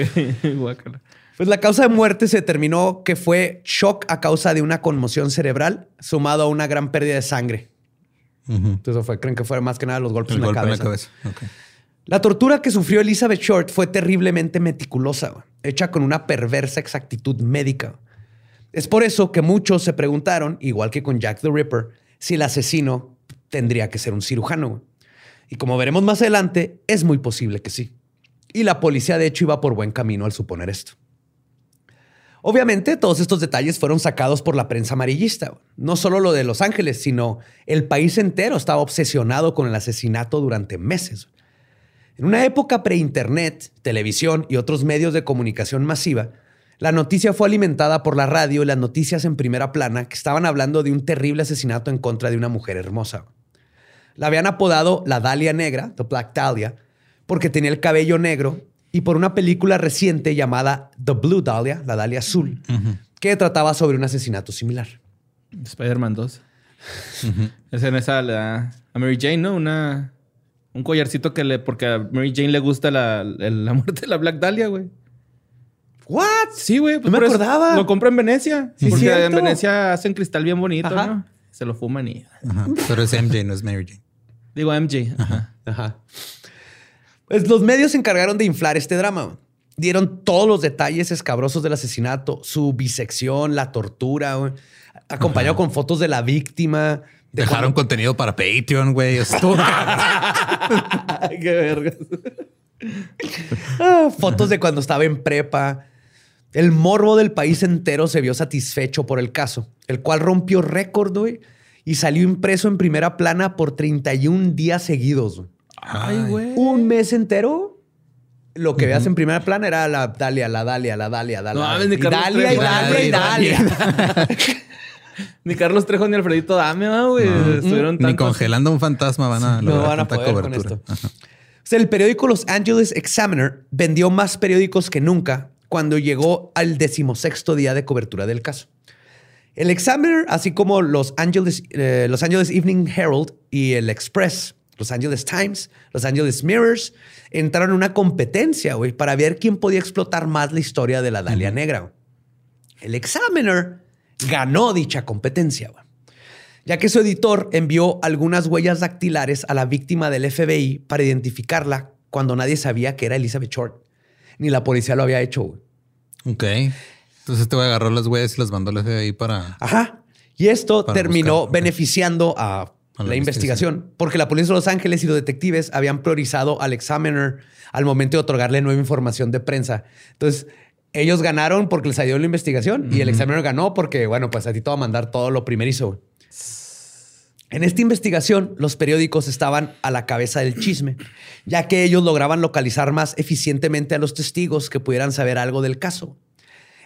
guácala. Pues la causa de muerte se determinó que fue shock a causa de una conmoción cerebral sumado a una gran pérdida de sangre. Entonces eso fue, creen que fue más que nada los golpes El en, golpe la en la cabeza. cabeza. La tortura que sufrió Elizabeth Short fue terriblemente meticulosa, hecha con una perversa exactitud médica. Es por eso que muchos se preguntaron, igual que con Jack the Ripper, si el asesino tendría que ser un cirujano. Y como veremos más adelante, es muy posible que sí. Y la policía de hecho iba por buen camino al suponer esto. Obviamente, todos estos detalles fueron sacados por la prensa amarillista. No solo lo de Los Ángeles, sino el país entero estaba obsesionado con el asesinato durante meses. En una época pre-internet, televisión y otros medios de comunicación masiva, la noticia fue alimentada por la radio y las noticias en primera plana que estaban hablando de un terrible asesinato en contra de una mujer hermosa. La habían apodado la Dalia Negra, The Black Dahlia, porque tenía el cabello negro y por una película reciente llamada The Blue Dahlia, la Dalia Azul, que trataba sobre un asesinato similar. Spider-Man 2. Es en esa le da a Mary Jane, ¿no? Una, un collarcito que le. Porque a Mary Jane le gusta la, el- la muerte de la Black Dahlia, güey. ¿What? Sí, güey. pues No me acordaba. Lo compra en Venecia. Sí, porque cierto. en Venecia hacen cristal bien bonito, Ajá. ¿no? Se lo fuman y. Ajá. Pero es MJ, no es Mary Jane. Digo MJ. Ajá. Ajá. Pues los medios se encargaron de inflar este drama. Dieron todos los detalles escabrosos del asesinato, su bisección, la tortura, güey, acompañado con fotos de la víctima. De Dejaron cuando- contenido para Patreon, güey. Esto. Qué verga. Ah, fotos de cuando estaba en prepa. El morbo del país entero se vio satisfecho por el caso, el cual rompió récord, güey, y salió impreso en primera plana por 31 días seguidos. Ay, güey. Un mes entero, lo que veas en primera plana era la Dalia, la Dalia, la Dalia, la No, Dalia. mames, ni y Dalia, y. Dalia, y Dalia. Ni Carlos Trejo ni Alfredito Dame, ¿no, güey. Estuvieron Ni tantos- congelando un fantasma van a No lograr van a poder con cobertura. esto. Ajá. O sea, el periódico Los Angeles Examiner vendió más periódicos que nunca cuando llegó al decimosexto día de cobertura del caso. El Examiner, así como Los Angeles, eh, Los Angeles Evening Herald y el Express, Los Angeles Times, Los Angeles Mirrors, entraron en una competencia, güey, para ver quién podía explotar más la historia de la Dalia Negra. El Examiner ganó dicha competencia, güey ya que su editor envió algunas huellas dactilares a la víctima del FBI para identificarla cuando nadie sabía que era Elizabeth Short. Ni la policía lo había hecho. güey. Ok. Entonces te voy a agarrar las huellas y las mandó al FBI para. Ajá. Y esto terminó buscar, beneficiando a, A la, la investigación, porque la policía de Los Ángeles y los detectives habían priorizado al Examiner al momento de otorgarle nueva información de prensa. Entonces, ellos ganaron porque les ayudó la investigación y el Examiner ganó porque, bueno, pues a ti te va a mandar todo lo primerizo. En esta investigación, los periódicos estaban a la cabeza del chisme, ya que ellos lograban localizar más eficientemente a los testigos que pudieran saber algo del caso.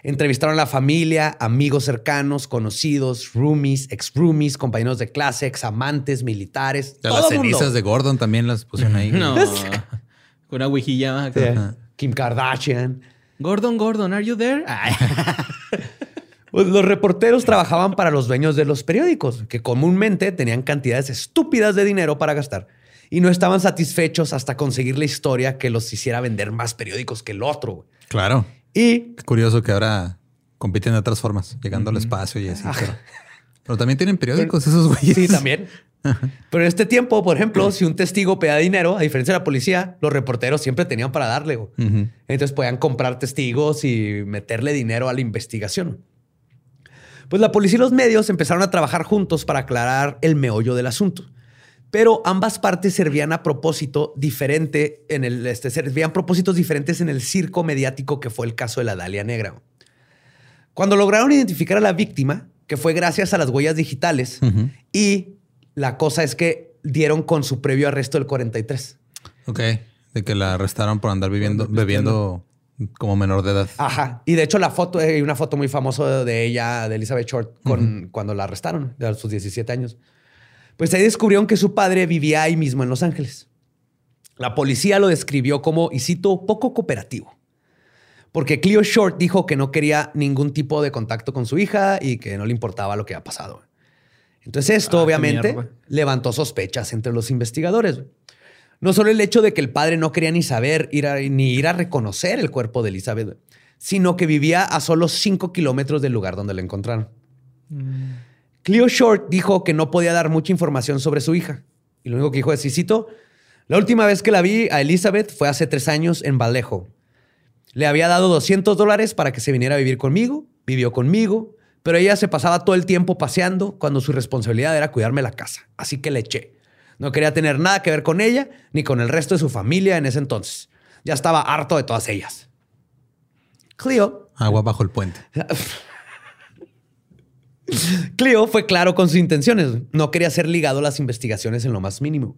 Entrevistaron a la familia, amigos cercanos, conocidos, roomies, ex roomies, compañeros de clase, ex amantes, militares. Todo las mundo. cenizas de Gordon también las pusieron ahí. No. Con una huijilla. Sí. Kim Kardashian. Gordon, Gordon, are you there? Pues los reporteros trabajaban para los dueños de los periódicos, que comúnmente tenían cantidades estúpidas de dinero para gastar y no estaban satisfechos hasta conseguir la historia que los hiciera vender más periódicos que el otro. Claro. Y Qué curioso que ahora compiten de otras formas, llegando al espacio y así. Pero, pero también tienen periódicos esos güeyes. Sí, también. Pero en este tiempo, por ejemplo, si un testigo pedía dinero, a diferencia de la policía, los reporteros siempre tenían para darle. Entonces podían comprar testigos y meterle dinero a la investigación. Pues la policía y los medios empezaron a trabajar juntos para aclarar el meollo del asunto. Pero ambas partes servían a propósito diferente en el este, servían propósitos diferentes en el circo mediático que fue el caso de la Dalia Negra. Cuando lograron identificar a la víctima, que fue gracias a las huellas digitales y La cosa es que dieron con su previo arresto del 43. Ok. De que la arrestaron por andar viviendo, bebiendo como menor de edad. Ajá. Y de hecho la foto, hay una foto muy famosa de ella, de Elizabeth Short, con, cuando la arrestaron, de sus 17 años. Pues ahí descubrieron que su padre vivía ahí mismo en Los Ángeles. La policía lo describió como, y cito, poco cooperativo. Porque Cleo Short dijo que no quería ningún tipo de contacto con su hija y que no le importaba lo que había pasado. Entonces esto, Ah, qué obviamente, levantó sospechas entre los investigadores. No solo el hecho de que el padre no quería ni saber ir a- ni ir a reconocer el cuerpo de Elizabeth, sino que vivía a solo 5 kilómetros del lugar donde la encontraron. Cleo Short dijo que no podía dar mucha información sobre su hija. Y lo único que dijo es, y cito, la última vez que la vi a Elizabeth fue hace tres años en Vallejo. Le había dado 200 dólares para que se viniera a vivir conmigo, vivió conmigo, pero ella se pasaba todo el tiempo paseando cuando su responsabilidad era cuidarme la casa. Así que le eché. No quería tener nada que ver con ella ni con el resto de su familia en ese entonces. Ya estaba harto de todas ellas. Cleo Agua bajo el puente. Cleo fue claro con sus intenciones. No quería ser ligado a las investigaciones en lo más mínimo.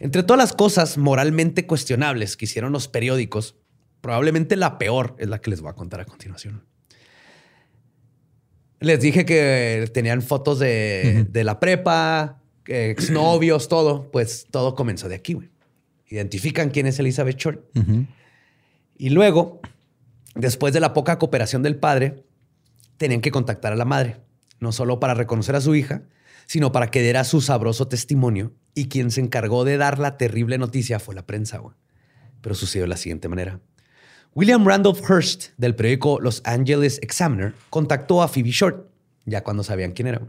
Entre todas las cosas moralmente cuestionables que hicieron los periódicos, probablemente la peor es la que les voy a contar a continuación. Les dije que tenían fotos de, de la prepa, exnovios, todo. Pues todo comenzó de aquí, güey. Identifican quién es Elizabeth Short. Y luego, después de la poca cooperación del padre, tenían que contactar a la madre, no solo para reconocer a su hija, sino para que diera su sabroso testimonio. Y quien se encargó de dar la terrible noticia fue la prensa. güey. Pero sucedió de la siguiente manera. William Randolph Hearst, del periódico Los Angeles Examiner, contactó a Phoebe Short, ya cuando sabían quién era,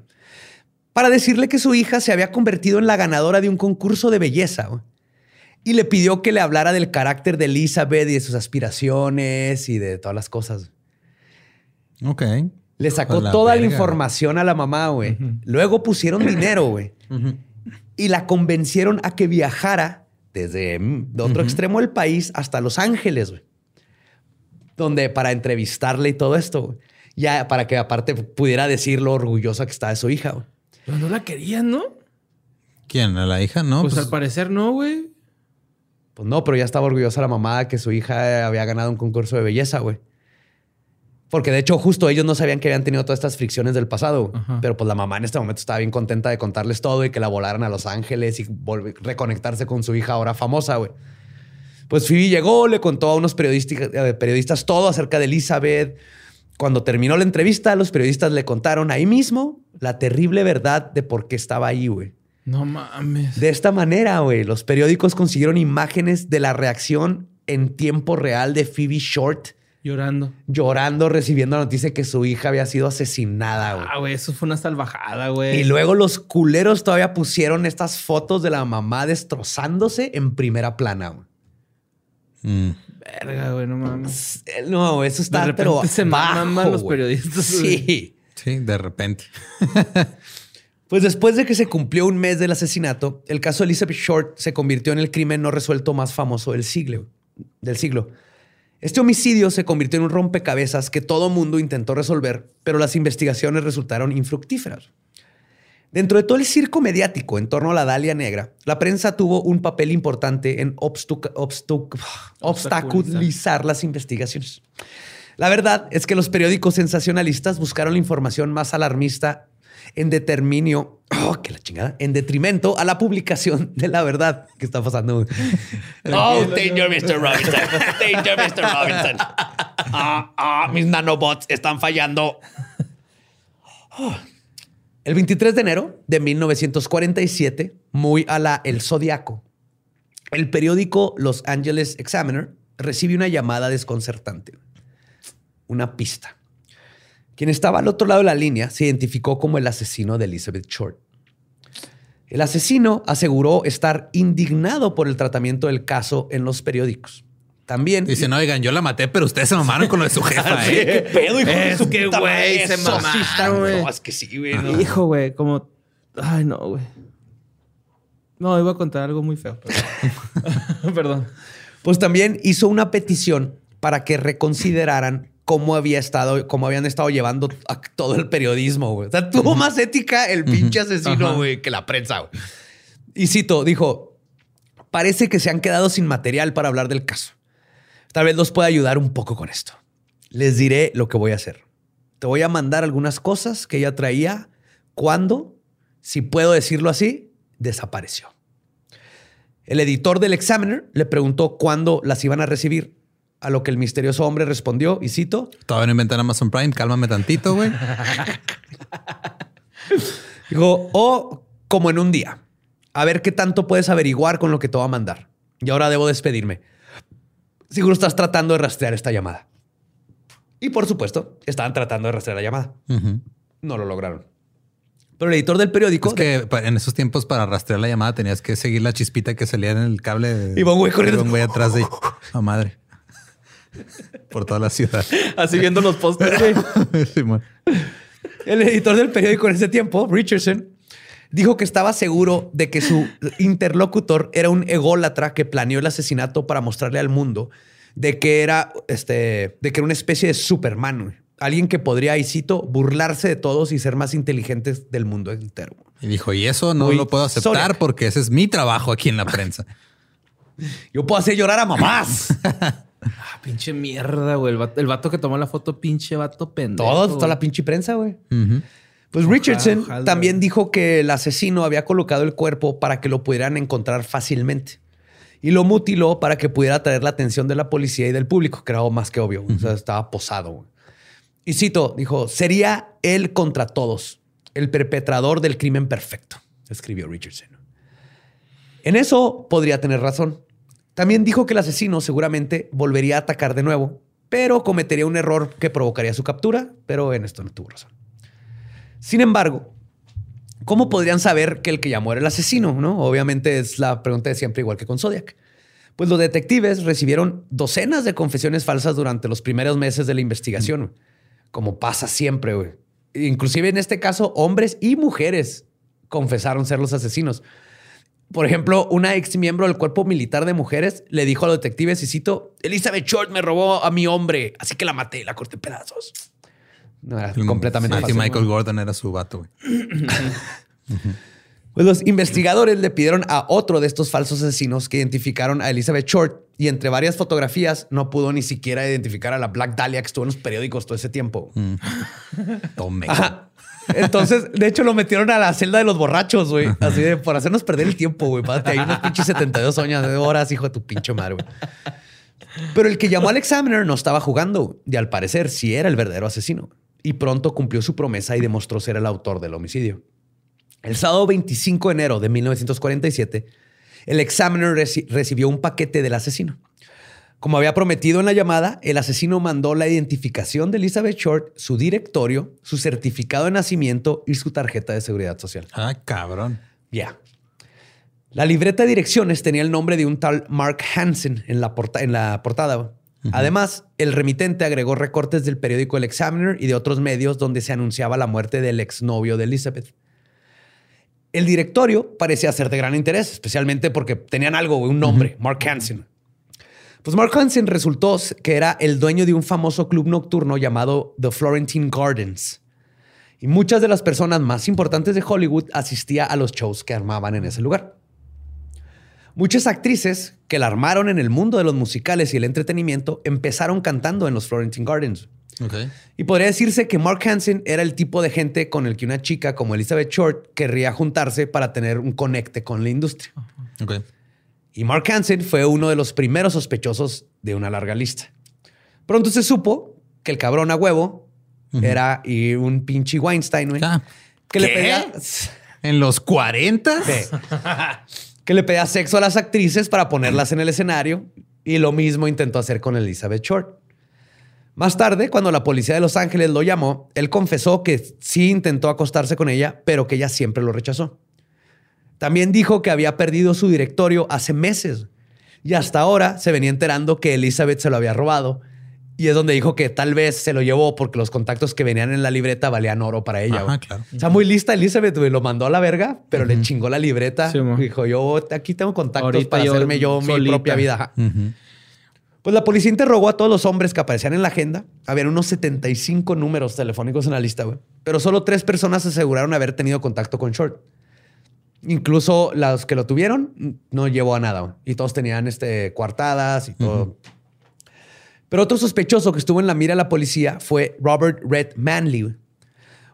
para decirle que su hija se había convertido en la ganadora de un concurso de belleza. Y le pidió que le hablara del carácter de Elizabeth y de sus aspiraciones y de todas las cosas. Ok. Le sacó la toda la información a la mamá, güey. Luego pusieron dinero, güey. Y la convencieron a que viajara desde mm, de otro extremo del país hasta Los Ángeles, güey. Donde para entrevistarle y todo esto, güey. Ya para que aparte pudiera decir lo orgullosa que está de su hija, güey. Pero no la querían, ¿no? ¿Quién? ¿A la hija? No. pues, pues, al parecer no, güey. Pues no, pero ya estaba orgullosa la mamá de que su hija había ganado un concurso de belleza, güey. Porque de hecho, justo ellos no sabían que habían tenido todas estas fricciones del pasado. Ajá. Pero pues la mamá en este momento estaba bien contenta de contarles todo y que la volaran a Los Ángeles y volver- reconectarse con su hija ahora famosa, güey. Pues Phoebe llegó, le contó a unos periodistas, eh, periodistas todo acerca de Elizabeth. Cuando terminó la entrevista, los periodistas le contaron ahí mismo la terrible verdad de por qué estaba ahí, güey. No mames. De esta manera, güey, los periódicos consiguieron imágenes de la reacción en tiempo real de Phoebe Short Llorando. llorando, recibiendo la noticia que su hija había sido asesinada, güey. Ah, güey, eso fue una salvajada, güey. Y luego los culeros todavía pusieron estas fotos de la mamá destrozándose en primera plana. güey. Mm. Verga, güey, no mames. Eh, No, eso está De repente pero se maman los periodistas, Sí. Sí, de repente. Pues después de que se cumplió un mes del asesinato, el caso de Elizabeth Short se convirtió en el crimen no resuelto más famoso del siglo. Del siglo. Este homicidio se convirtió en un rompecabezas que todo mundo intentó resolver, pero las investigaciones resultaron infructíferas. Dentro de todo el circo mediático en torno a la Dalia Negra, la prensa tuvo un papel importante en obstaculizar las investigaciones. La verdad es que los periódicos sensacionalistas buscaron la información más alarmista en determinio, oh, que la chingada, en detrimento a la publicación de la verdad que está pasando. oh, danger, Mr. Robinson. Danger, Mr. Robinson. Ah, ah, mis nanobots están fallando. Oh. El 23 de enero de 1947, muy a la El Zodiaco, el periódico Los Angeles Examiner recibe una llamada desconcertante. Una pista. Quien estaba al otro lado de la línea se identificó como el asesino de Elizabeth Short. El asesino aseguró estar indignado por el tratamiento del caso en los periódicos. También Dicen, oigan, yo la maté, pero ustedes se mamaron con lo de su jefa, ¿eh? ¿Qué pedo, hijo de Es su que, güey, se mamaron. No, es que sí, güey. no. Hijo, güey, como. Ay, no, güey. No, iba a contar algo muy feo. Perdón. perdón. Pues también hizo una petición para que reconsideraran cómo había estado, cómo habían estado llevando a todo el periodismo, güey. O sea, tuvo más ética el pinche asesino, güey, que la prensa, güey. Y cito, dijo, parece que se han quedado sin material para hablar del caso. Tal vez los pueda ayudar un poco con esto. Les diré lo que voy a hacer. Te voy a mandar algunas cosas que ella traía cuando, si puedo decirlo así, desapareció. El editor del Examiner le preguntó cuándo las iban a recibir, a lo que el misterioso hombre respondió, y cito, Todavía no inventan Amazon Prime. Cálmame tantito, güey. dijo, o como en un día, a ver qué tanto puedes averiguar con lo que te voy a mandar. Y ahora debo despedirme. Seguro estás tratando de rastrear esta llamada. Y por supuesto, estaban tratando de rastrear la llamada. No lo lograron. Pero el editor del periódico... Es que en esos tiempos para rastrear la llamada tenías que seguir la chispita que salía en el cable. Iba un güey corriendo. Un güey atrás de... A madre. Por toda la ciudad. Así viendo los. Simón. El editor del periódico en ese tiempo, Richardson, dijo que estaba seguro de que su interlocutor era un ególatra que planeó el asesinato para mostrarle al mundo de que era, este, de que era una especie de Superman, alguien que podría, y cito, burlarse de todos y ser más inteligentes del mundo entero. Y dijo, y eso no Muy lo puedo aceptar Zodiac. porque ese es mi trabajo aquí en la prensa. Yo puedo hacer llorar a mamás. Ah, pinche mierda, güey. El vato, el vato que tomó la foto, pinche vato pendejo. Todo, toda la pinche prensa, güey. Pues Richardson ojalá. también dijo que el asesino había colocado el cuerpo para que lo pudieran encontrar fácilmente. Y lo mutiló para que pudiera atraer la atención de la policía y del público, que era más que obvio. O sea, estaba posado. Y cito, dijo, sería él contra todos, el perpetrador del crimen perfecto, escribió Richardson. En eso podría tener razón. También dijo que el asesino seguramente volvería a atacar de nuevo, pero cometería un error que provocaría su captura, pero en esto no tuvo razón. Sin embargo, ¿cómo podrían saber que el que llamó era el asesino? ¿no? Obviamente es la pregunta de siempre, igual que con Zodiac. Pues los detectives recibieron docenas de confesiones falsas durante los primeros meses de la investigación, como pasa siempre. güey. Inclusive en este caso, hombres y mujeres confesaron ser los asesinos. Por ejemplo, una ex miembro del cuerpo militar de mujeres le dijo a los detectives, y cito, Elizabeth Short me robó a mi hombre, así que la maté, la corté en pedazos. No, era completamente Sí, falso. Michael Gordon era su vato, güey. Pues los investigadores le pidieron a otro de estos falsos asesinos que identificaron a Elizabeth Short y entre varias fotografías no pudo ni siquiera identificar a la Black Dahlia que estuvo en los periódicos todo ese tiempo. Tome. Ajá. Entonces, de hecho, lo metieron a la celda de los borrachos, güey. Así de por hacernos perder el tiempo, güey. Pásate ahí unos pinches 72 años de horas, hijo de tu pinche madre, güey. Pero el que llamó al Examiner no estaba jugando y al parecer sí era el verdadero asesino. Y pronto cumplió su promesa y demostró ser el autor del homicidio. El sábado 25 de enero de 1947, el Examiner reci- recibió un paquete del asesino. Como había prometido en la llamada, el asesino mandó la identificación de Elizabeth Short, su directorio, su certificado de nacimiento y su tarjeta de seguridad social. Ah, cabrón. Ya. La libreta de direcciones tenía el nombre de un tal Mark Hansen en la, porta- en la portada. Además, el remitente agregó recortes del periódico El Examiner y de otros medios donde se anunciaba la muerte del exnovio de Elizabeth. El directorio parecía ser de gran interés, especialmente porque tenían algo, un nombre, Mark Hansen. Pues Mark Hansen resultó que era el dueño de un famoso club nocturno llamado The Florentine Gardens. Y muchas de las personas más importantes de Hollywood asistía a los shows que armaban en ese lugar. Muchas actrices que la armaron en el mundo de los musicales y el entretenimiento empezaron cantando en los Florentine Gardens. Y podría decirse que Mark Hansen era el tipo de gente con el que una chica como Elizabeth Short querría juntarse para tener un conecte con la industria. Y Mark Hansen fue uno de los primeros sospechosos de una larga lista. Pronto se supo que el cabrón a huevo era y un pinche Weinstein, güey. Ah, que le pedía ¿En los 40? Sí. que le pedía sexo a las actrices para ponerlas en el escenario y lo mismo intentó hacer con Elizabeth Short. Más tarde, cuando la policía de Los Ángeles lo llamó, él confesó que sí intentó acostarse con ella, pero que ella siempre lo rechazó. También dijo que había perdido su directorio hace meses y hasta ahora se venía enterando que Elizabeth se lo había robado. Y es donde dijo que tal vez se lo llevó porque los contactos que venían en la libreta valían oro para ella. Ajá, claro. O sea, muy lista Elizabeth, güey. Lo mandó a la verga, pero le chingó la libreta. Sí, dijo, yo aquí tengo contactos Ahorita para yo hacerme yo mi propia vida. Pues la policía interrogó a todos los hombres que aparecían en la agenda. Habían unos 75 números telefónicos en la lista, güey. Pero solo tres personas aseguraron haber tenido contacto con Short. Incluso los que lo tuvieron no llevó a nada. güey. Y todos tenían este, coartadas y todo. Pero otro sospechoso que estuvo en la mira de la policía fue Robert Red Manley,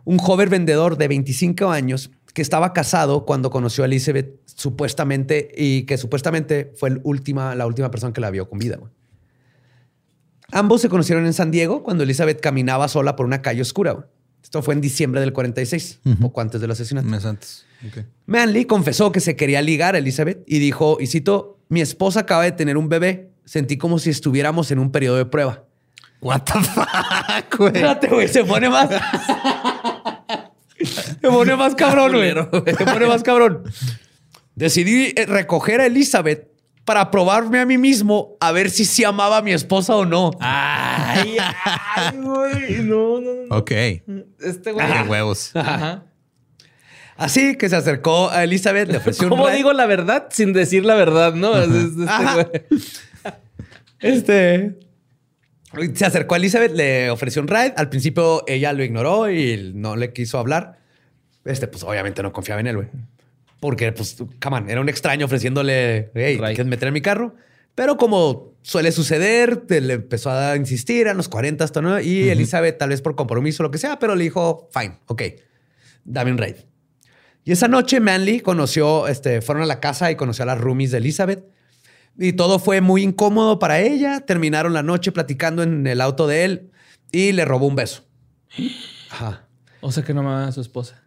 un joven vendedor de 25 años que estaba casado cuando conoció a Elizabeth supuestamente y que supuestamente fue el última, la última persona que la vio con vida. güey. Ambos se conocieron en San Diego cuando Elizabeth caminaba sola por una calle oscura. güey. Esto fue en diciembre del 46, poco antes del asesinato. Un mes antes. Manley confesó que se quería ligar a Elizabeth y dijo, y cito, mi esposa acaba de tener un bebé. Sentí como si estuviéramos en un periodo de prueba. What the fuck, güey. Espérate, güey, se pone más. se pone más cabrón, güey. Se pone más cabrón. Decidí eh, recoger a Elizabeth para probarme a mí mismo a ver si sí amaba a mi esposa o no. Ay, ay, güey. No, no, no. Ok. Este güey. Qué huevos. Ajá. Así que se acercó a Elizabeth, le ofreció un ¿Cómo digo la verdad sin decir la verdad, no? Es- es- este. Este. Se acercó a Elizabeth, le ofreció un ride. Al principio ella lo ignoró y no le quiso hablar. Este, pues obviamente no confiaba en él, güey. Porque, pues, come on, era un extraño ofreciéndole, hey, Ride. ¿quieres meter en mi carro? Pero como suele suceder, te- le empezó a insistir a los 40 hasta y Elizabeth, tal vez por compromiso lo que sea, pero le dijo, fine, ok, dame un ride. Y esa noche Manly conoció, este, fueron a la casa y conoció a las roomies de Elizabeth. Y todo fue muy incómodo para ella. Terminaron la noche platicando en el auto de él y le robó un beso. Ajá. O sea que no amaba a su esposa.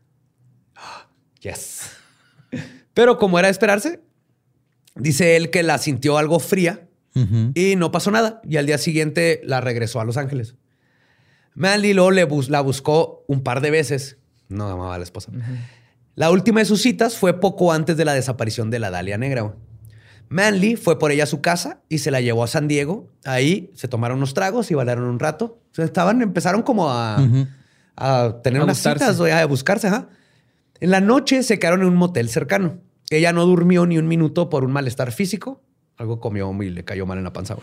Yes. Pero como era de esperarse, dice él que la sintió algo fría y no pasó nada. Y al día siguiente la regresó a Los Ángeles. Manly luego le bus- la buscó un par de veces. No amaba a la esposa. La última de sus citas fue poco antes de la desaparición de la Dalia Negra. Manly fue por ella a su casa y se la llevó a San Diego. Ahí se tomaron unos tragos y bailaron un rato. O sea, estaban, empezaron como a, tener A unas buscarse. citas, güey, a buscarse. ajá. En la noche se quedaron en un motel cercano. Ella no durmió ni un minuto por un malestar físico. Algo comió y le cayó mal en la panza.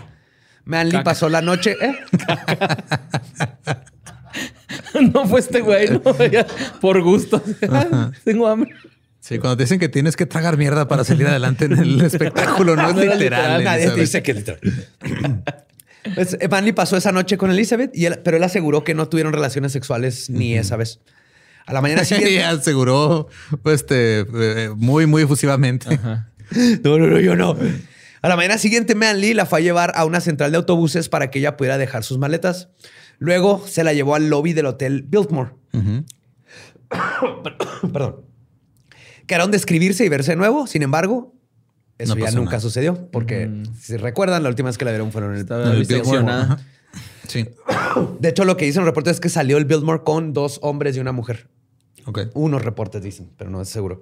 Manly Caca. pasó la noche. ¿eh? no fue este güey, no. Por gusto. Tengo hambre. Sí, cuando te dicen que tienes que tragar mierda para salir adelante en el espectáculo, no es No literal. literal, Nadie te dice que literal. Pues, Manly pasó esa noche con Elizabeth, y él- pero él aseguró que no tuvieron relaciones sexuales ni esa vez. A la mañana Y siguiente. aseguró pues, este, eh, muy, muy efusivamente. No, no, no, yo no. A la mañana siguiente, Manly la fue a llevar a una central de autobuses para que ella pudiera dejar sus maletas. Luego se la llevó al lobby del hotel Biltmore. Perdón. Quedaron de escribirse y verse de nuevo. Sin embargo, eso No ya nunca nada. sucedió. Porque si recuerdan, la última vez que la vieron fueron en el, en el. Biltmore. Sí. De hecho, lo que dicen los reportes es que salió el Biltmore con dos hombres y una mujer. Ok. Unos reportes dicen, pero no es seguro.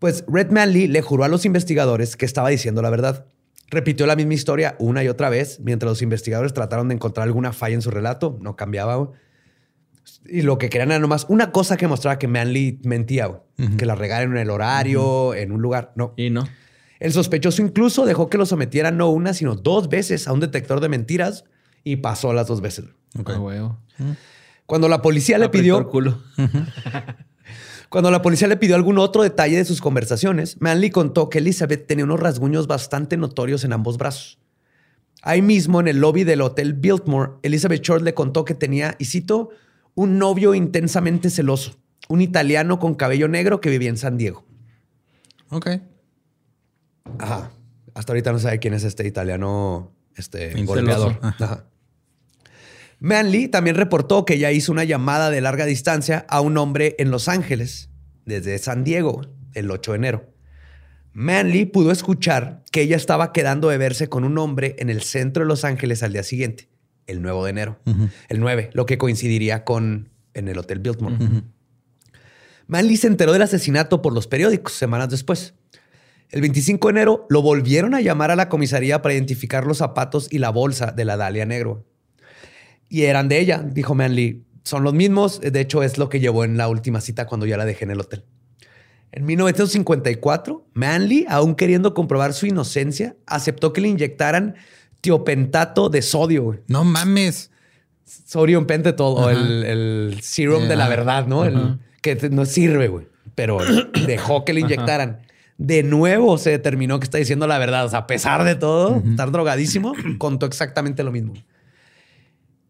Pues Red Manley le juró a los investigadores que estaba diciendo la verdad. Repitió la misma historia una y otra vez mientras los investigadores trataron de encontrar alguna falla en su relato. No cambiaba. Y lo que querían era nomás una cosa que mostraba que Manley mentía, que la regaron en el horario, en un lugar. No. Y no. El sospechoso incluso dejó que lo sometieran no una, sino dos veces a un detector de mentiras y pasó las dos veces. Ok. Huevo. Cuando la policía le Apretó pidió el culo. Cuando la policía le pidió algún otro detalle de sus conversaciones, Manley contó que Elizabeth tenía unos rasguños bastante notorios en ambos brazos. Ahí mismo, en el lobby del hotel Biltmore, Elizabeth Short le contó que tenía, y cito, un novio intensamente celoso, un italiano con cabello negro que vivía en San Diego. Ok. Ajá. Hasta ahorita no sabe quién es este italiano este, golpeador. Ajá. Manley también reportó que ya hizo una llamada de larga distancia a un hombre en Los Ángeles, desde San Diego, el 8 de enero. Manley pudo escuchar que ella estaba quedando de verse con un hombre en el centro de Los Ángeles al día siguiente, el 9 de enero. El 9, lo que coincidiría con en el Hotel Biltmore. Manley se enteró del asesinato por los periódicos semanas después. El 25 de enero lo volvieron a llamar a la comisaría para identificar los zapatos y la bolsa de la Dalia Negro. Y eran de ella, dijo Manley. Son los mismos. De hecho, es lo que llevó en la última cita cuando ya la dejé en el hotel. En 1954, Manley, aún queriendo comprobar su inocencia, aceptó que le inyectaran tiopentato de sodio, güey. No mames. Sodium pentothal o el, el serum de la Ah, verdad, ¿no? El, que no sirve, güey. Pero dejó que le inyectaran. De nuevo se determinó que está diciendo la verdad. O sea, a pesar de todo, estar drogadísimo, contó exactamente lo mismo.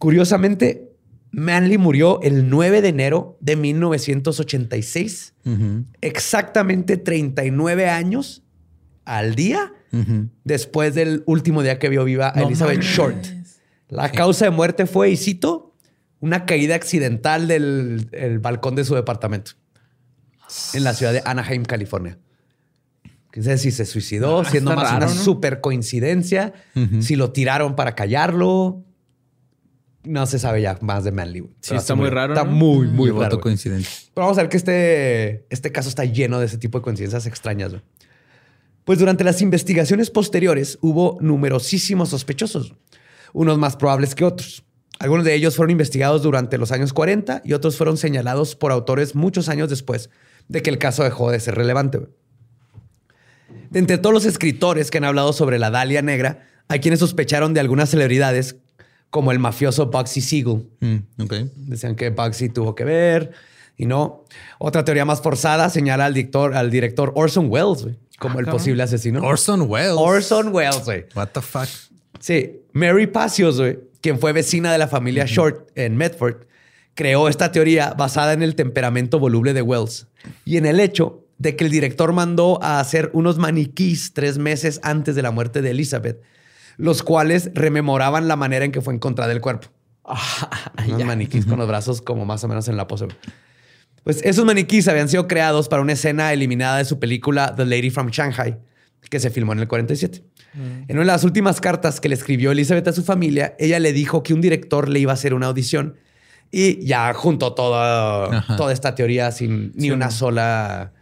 Curiosamente, Manley murió el 9 de enero de 1986. Ujú, Exactamente 39 años al día después del último día que vio viva a Elizabeth Short. La causa de muerte fue, y cito, una caída accidental del el balcón de su departamento en la ciudad de Anaheim, California. No sé si se suicidó, Ah, siendo más raro, una ¿no? super coincidencia, si lo tiraron para callarlo. No se sabe ya más de Manley. güey. Sí, está muy raro, Está ¿no? muy, muy Yo raro. Pero vamos a ver que este, este caso está lleno de ese tipo de coincidencias extrañas. Pues durante las investigaciones posteriores hubo numerosísimos sospechosos, unos más probables que otros. Algunos de ellos fueron investigados durante los años 40 y otros fueron señalados por autores muchos años después de que el caso dejó de ser relevante. De entre todos los escritores que han hablado sobre la Dalia Negra, hay quienes sospecharon de algunas celebridades, como el mafioso Bugsy Siegel, Mm, ok. Decían que Bugsy tuvo que ver y no. Otra teoría más forzada señala al director, al director Orson Welles como el posible asesino. Orson Welles. Orson Welles, güey. What the fuck? Sí, Mary Pacios, güey, quien fue vecina de la familia Short en Medford, creó esta teoría basada en el temperamento voluble de Wells y en el hecho de que el director mandó a hacer unos maniquís tres meses antes de la muerte de Elizabeth, los cuales rememoraban la manera en que fue encontrada el cuerpo. unos maniquís con los brazos como más o menos en la pose. Pues esos maniquís habían sido creados para una escena eliminada de su película The Lady from Shanghai, que se filmó en el 47. En una de las últimas cartas que le escribió Elizabeth a su familia, ella le dijo que un director le iba a hacer una audición y ya juntó toda, toda esta teoría sin ni una sola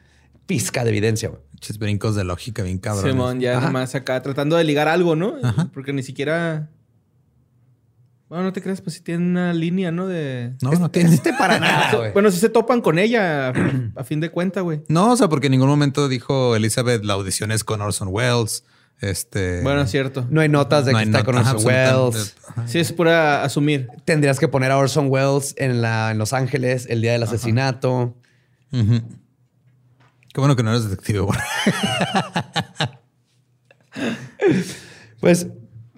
pizca de evidencia. Muchos brincos de lógica bien cabrón. Simón, ya Ajá. nomás acá tratando de ligar algo, ¿no? Porque ni siquiera. Bueno, no te creas, pues si tiene una línea, ¿no? De. No, no tiene. Este para nada, güey. Bueno, si se topan con ella, a, fin de cuenta, güey. No, o sea, porque en ningún momento dijo Elizabeth la audición es con Orson Welles. Este. Bueno, es cierto. No hay notas de no que está not- con ajá, Orson Welles. Ajá. Sí, es pura asumir. Tendrías que poner a Orson Welles en, la, en Los Ángeles el día del asesinato. Ujú. Qué bueno que no eres detective. güey. Pues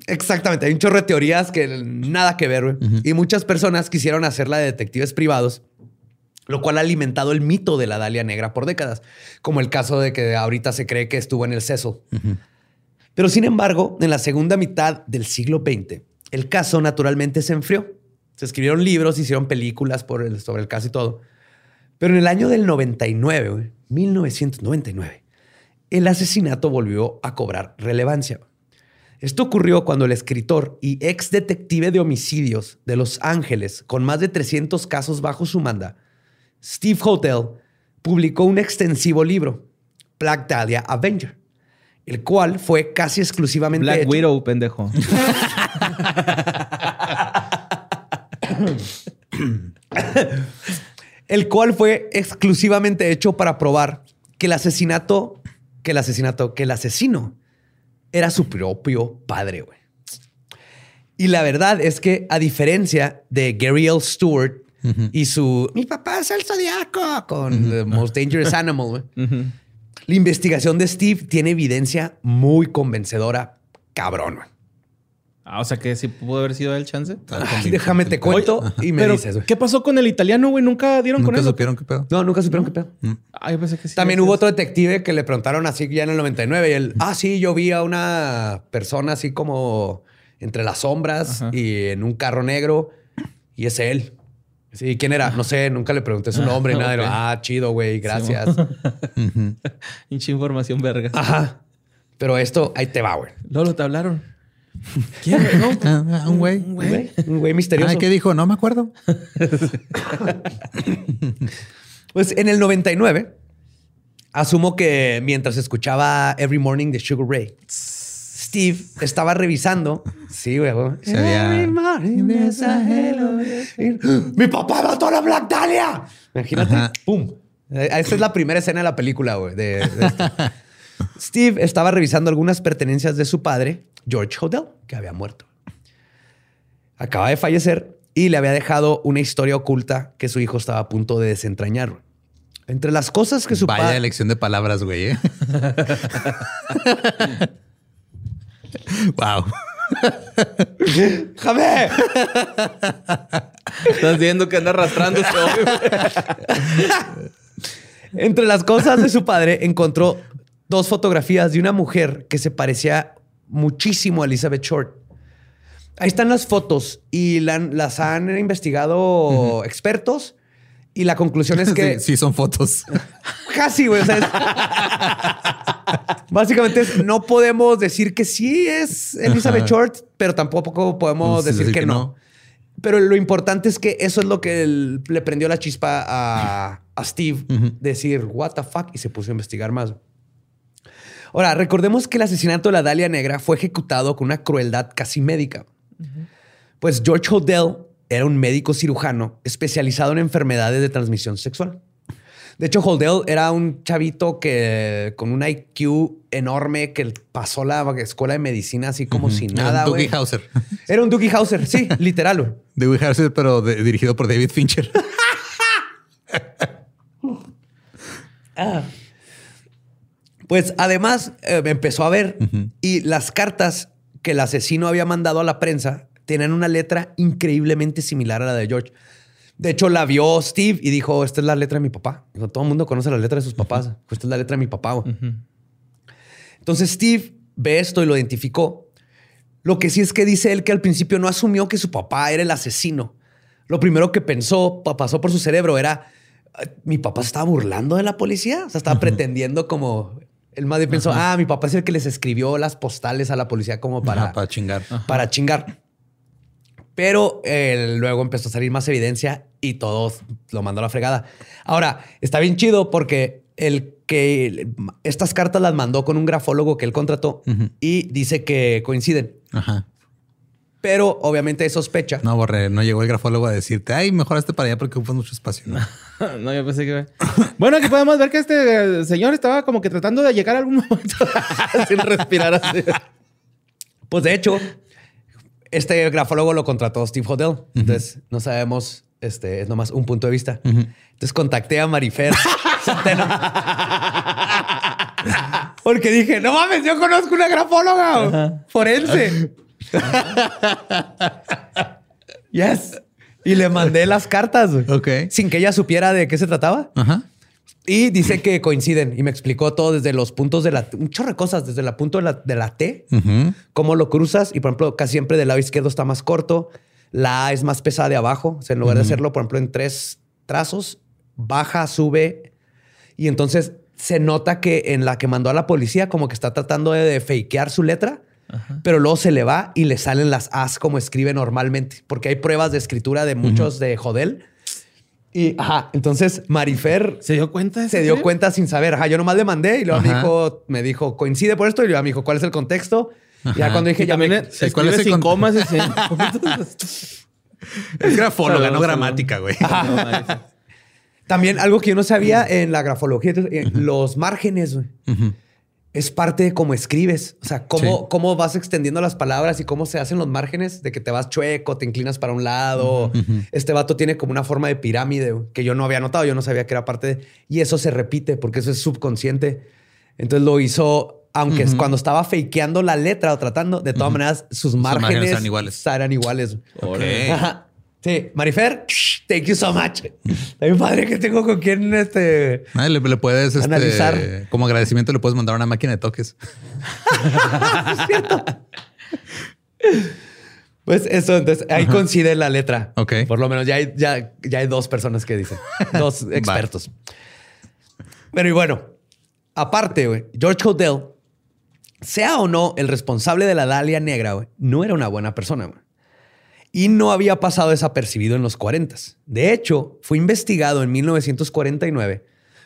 exactamente, hay un chorro de teorías que nada que ver, güey. Y muchas personas quisieron hacerla de detectives privados, lo cual ha alimentado el mito de la Dalia Negra por décadas, como el caso de que ahorita se cree que estuvo en el Cecil. Pero sin embargo, en la segunda mitad del siglo XX, el caso naturalmente se enfrió. Se escribieron libros, se hicieron películas por el- sobre el caso y todo. Pero en el año del 99, güey, 1999, el asesinato volvió a cobrar relevancia. Esto ocurrió cuando el escritor y ex detective de homicidios de Los Ángeles, con más de 300 casos bajo su manda, Steve Hotel, publicó un extensivo libro, Black Dahlia Avenger, el cual fue casi exclusivamente Black hecho- Widow, pendejo. El cual fue exclusivamente hecho para probar que el asesinato, que el asesinato, que el asesino era su propio padre, güey. Y la verdad es que, a diferencia de Gary L. Stewart y su Mi papá es el zodiaco con The Most Dangerous Animal, güey. La investigación de Steve tiene evidencia muy convencedora, cabrón. güey. Ah, o sea que sí pudo haber sido el chance. Ay, déjame te cuento y me Pero, dices, güey. ¿qué pasó con el italiano, güey? ¿Nunca dieron con Nunca él? supieron qué pedo. No, nunca supieron qué pedo. Ah, yo pensé que sí. También hubo otro detective que le preguntaron así ya en el 99 y él, ah, sí, yo vi a una persona así como entre las sombras Ajá. y en un carro negro y es él. Sí, ¿quién era? No sé, nunca le pregunté su nombre y nada. Ah, chido, güey, gracias. Hinche información verga. Ajá. Pero esto, ahí te va, güey. Lolo, te hablaron. ¿Quién? No. Ah, un güey. Un güey, un güey misterioso. Ah, ¿qué dijo? No me acuerdo. Pues en el 99, asumo que mientras escuchaba Every Morning de Sugar Ray, Steve estaba revisando. Sí, güey. güey. Se había- Every morning there's a hello. ¡Mi papá mató a la Black Dahlia! Imagínate. Ajá. ¡Pum! Eh, Esta es la primera escena de la película, güey. de- de esto. Steve estaba revisando algunas pertenencias de su padre George Hodel, que había muerto. Acaba de fallecer y le había dejado una historia oculta que su hijo estaba a punto de desentrañar. Entre las cosas que su Vaya padre... elección de palabras, güey. ¿eh? wow. ¡Jame! Estás viendo que anda arrastrándose hoy. Entre las cosas de su padre encontró dos fotografías de una mujer que se parecía muchísimo a Elizabeth Short. Ahí están las fotos y la- las han investigado expertos y la conclusión es que Sí, sí, son fotos. casi, güey. o sea, es- Básicamente es, no podemos decir que sí es Elizabeth Ajá. Short, pero tampoco podemos decir, que, no. Pero lo importante es que eso es lo que le prendió la chispa a, a Steve. Decir, what the fuck, y se puso a investigar más. Ahora, recordemos que el asesinato de la Dalia Negra fue ejecutado con una crueldad casi médica. Pues George Hodel era un médico cirujano especializado en enfermedades de transmisión sexual. De hecho, Holdell era un chavito que con un IQ enorme que pasó la escuela de medicina así como sin nada. Dougie güey. Hauser. Era un Doogie Hauser, sí, literal. güey. Dougie Hauser, pero de- dirigido por David Fincher. Pues además eh, empezó a ver y las cartas que el asesino había mandado a la prensa tenían una letra increíblemente similar a la de George. De hecho, la vio Steve y dijo, esta es la letra de mi papá. Dijo, todo el mundo conoce la letra de sus papás. Esta es la letra de mi papá. Entonces Steve ve esto y lo identificó. Lo que sí es que dice él que al principio no asumió que su papá era el asesino. Lo primero que pensó, pa- pasó por su cerebro era, "Ah, mi papá se estaba burlando de la policía. O sea, estaba pretendiendo como... El bien pensó, ah, mi papá es el que les escribió las postales a la policía como para, Ajá, para chingar. para chingar. Pero eh, luego empezó a salir más evidencia y todo lo mandó a la fregada. Ahora, está bien chido porque el que estas cartas las mandó con un grafólogo que él contrató y dice que coinciden. Ajá. Pero obviamente sospecha. No, borré. No llegó el grafólogo a decirte, ay, mejor este para allá porque ocupas mucho espacio. ¿no? No, yo pensé que... Bueno, aquí podemos ver que este eh, señor estaba como que tratando de llegar a algún momento sin respirar así. Pues de hecho, este grafólogo lo contrató Steve Hodel. Entonces no sabemos, este es nomás un punto de vista. Entonces contacté a Marifer Centeno. Porque dije, no mames, yo conozco una grafóloga forense. yes. Y le mandé las cartas güey, Ok. sin que ella supiera de qué se trataba. Ajá. Y dice que coinciden y me explicó todo desde los puntos de la, un chorro de cosas, desde el punto de la, de la T, cómo lo cruzas y por ejemplo casi siempre del lado izquierdo está más corto, la A es más pesada de abajo, o sea, en lugar de hacerlo por ejemplo en tres trazos, baja, sube y entonces se nota que en la que mandó a la policía como que está tratando de, de fakear su letra, pero luego se le va y le salen las As como escribe normalmente, porque hay pruebas de escritura de muchos de Jodel. Y ajá, entonces Marifer ¿Se dio cuenta? se dio cuenta sin saber. Ajá, yo nomás le mandé y luego me Ajá. dijo, me dijo, coincide por esto. Y luego me dijo, ¿cuál es el contexto? Y ya Ajá. cuando dije, Y ya también me- se ¿cuál es el sin comas. Es grafóloga, no gramática, güey. También algo que yo no sabía en la grafología, eh, los márgenes, güey. Ujú. Es parte de cómo escribes. O sea, cómo, Sí. cómo vas extendiendo las palabras y cómo se hacen los márgenes de que te vas chueco, te inclinas para un lado. Este vato tiene como una forma de pirámide que yo no había notado. Yo no sabía que era parte de... Y eso se repite porque eso es subconsciente. Entonces lo hizo, aunque cuando estaba fakeando la letra o tratando, de todas maneras, sus márgenes, márgenes eran iguales. Eran iguales. Ok. Sí, Marifer, thank you so much. Está bien padre que tengo con quien este. Le, le puedes, este, Analizar. como agradecimiento, le puedes mandar una máquina de toques. Pues eso, entonces ahí coincide la letra. Ok. Por lo menos ya hay, ya, ya hay dos personas que dicen, dos expertos. Pero y bueno, aparte, güey, George Hodel, sea o no el responsable de la Dalia Negra, no era una buena persona, güey. Y no había pasado desapercibido en los 40. De hecho, fue investigado en 1949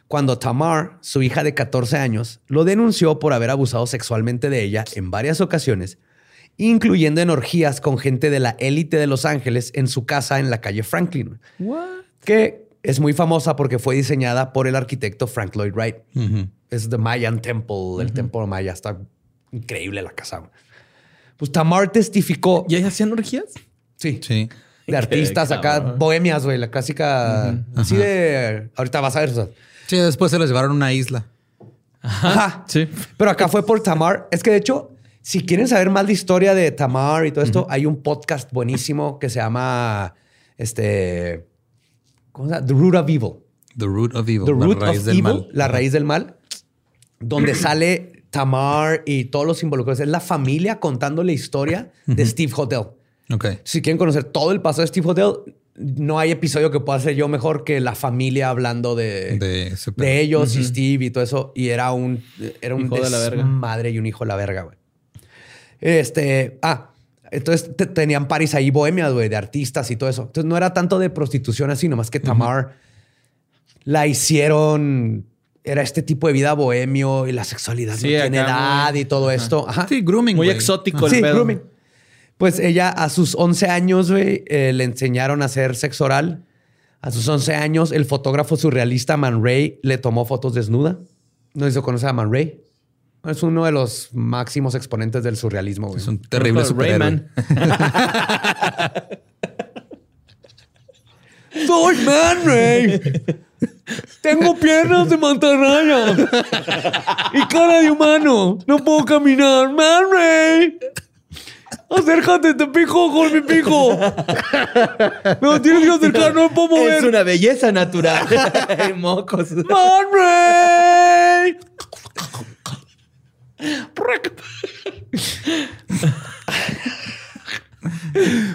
cuando Tamar, su hija de 14 años, lo denunció por haber abusado sexualmente de ella en varias ocasiones, incluyendo en orgías con gente de la élite de Los Ángeles en su casa en la calle Franklin, que es muy famosa porque fue diseñada por el arquitecto Frank Lloyd Wright. Es The Mayan Temple, el templo maya. Está increíble la casa. Pues Tamar testificó. ¿Y ahí hacían orgías? Sí. Sí. De artistas acá, bohemias, güey, la clásica. Así de. Ahorita vas a ver. o sea. Sí, después se los llevaron a una isla. Ajá. Sí. Pero acá fue por Tamar. Es que de hecho, si quieren saber más de historia de Tamar y todo esto, hay un podcast buenísimo que se llama este. ¿Cómo se llama? The Root of Evil. The root of evil. The la Root raíz of del Evil, mal. la raíz del mal, donde sale Tamar y todos los involucrados. Es la familia contando la historia de Steve Hotel. Si quieren conocer todo el pasado de Steve Hotel, no hay episodio que pueda hacer yo mejor que la familia hablando de, ellos y Steve y todo eso. Y era un, era un Hijo de la verga. madre y un hijo de la verga, güey. Este, ah, entonces te- tenían paris ahí bohemias, güey, de artistas y todo eso. Entonces no era tanto de prostitución así, nomás que Tamar la hicieron. Era este tipo de vida bohemio y la sexualidad Sí, no tiene edad muy- y todo esto. Ajá. Sí, grooming. Muy exótico el Sí, pedo. grooming. Pues ella a sus 11 años, güey, eh, le enseñaron a hacer sexo oral. A sus 11 años, el fotógrafo surrealista Man Ray le tomó fotos desnuda. No sé si conoce a Man Ray. Es uno de los máximos exponentes del surrealismo, güey. Es un terrible superhéroe. Rayman. ¡Soy Man Ray! Tengo piernas de mantarraya y cara de humano. No puedo caminar. Man Ray. Acércate, te pico con mi pico. No tienes que acercar, no me puedo mover. Es una belleza natural. Mocos. Man Ray.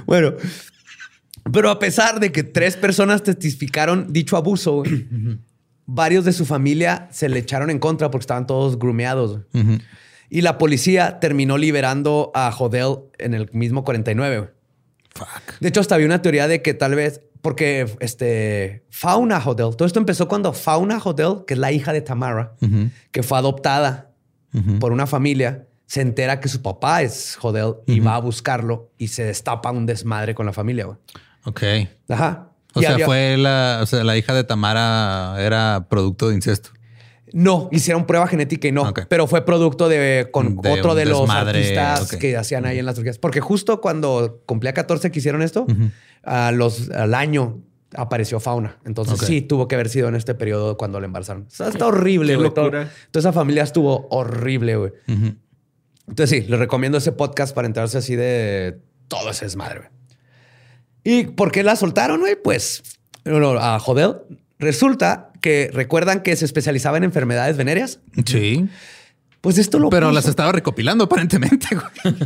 bueno, pero a pesar de que tres personas testificaron dicho abuso, güey, varios de su familia se le echaron en contra porque estaban todos grumeados. Y la policía terminó liberando a Hodel en el mismo 49. güey. Fuck. De hecho, hasta había una teoría de que tal vez, porque este Fauna Hodel, todo esto empezó cuando Fauna Hodel, que es la hija de Tamara, que fue adoptada por una familia, se entera que su papá es Hodel y va a buscarlo y se destapa un desmadre con la familia. güey. Ok. Ajá. O Y sea, había- fue la, o sea, la hija de Tamara era producto de incesto. No, hicieron prueba genética y no, pero fue producto de con De otro de los desmadre, artistas que hacían ahí en las orgías. Porque justo cuando cumplía 14 que hicieron esto, a los, al año apareció fauna. Entonces sí tuvo que haber sido en este periodo cuando le embarazaron. O sea, está horrible, güey. Toda esa familia estuvo horrible, güey. Entonces sí, les recomiendo ese podcast para enterarse así de todo ese desmadre, güey. ¿Y por qué la soltaron, güey? Pues bueno, a Jodel. Resulta que recuerdan que se especializaba en enfermedades venéreas. Sí. Pues esto lo Pero puso. las estaba recopilando aparentemente. güey.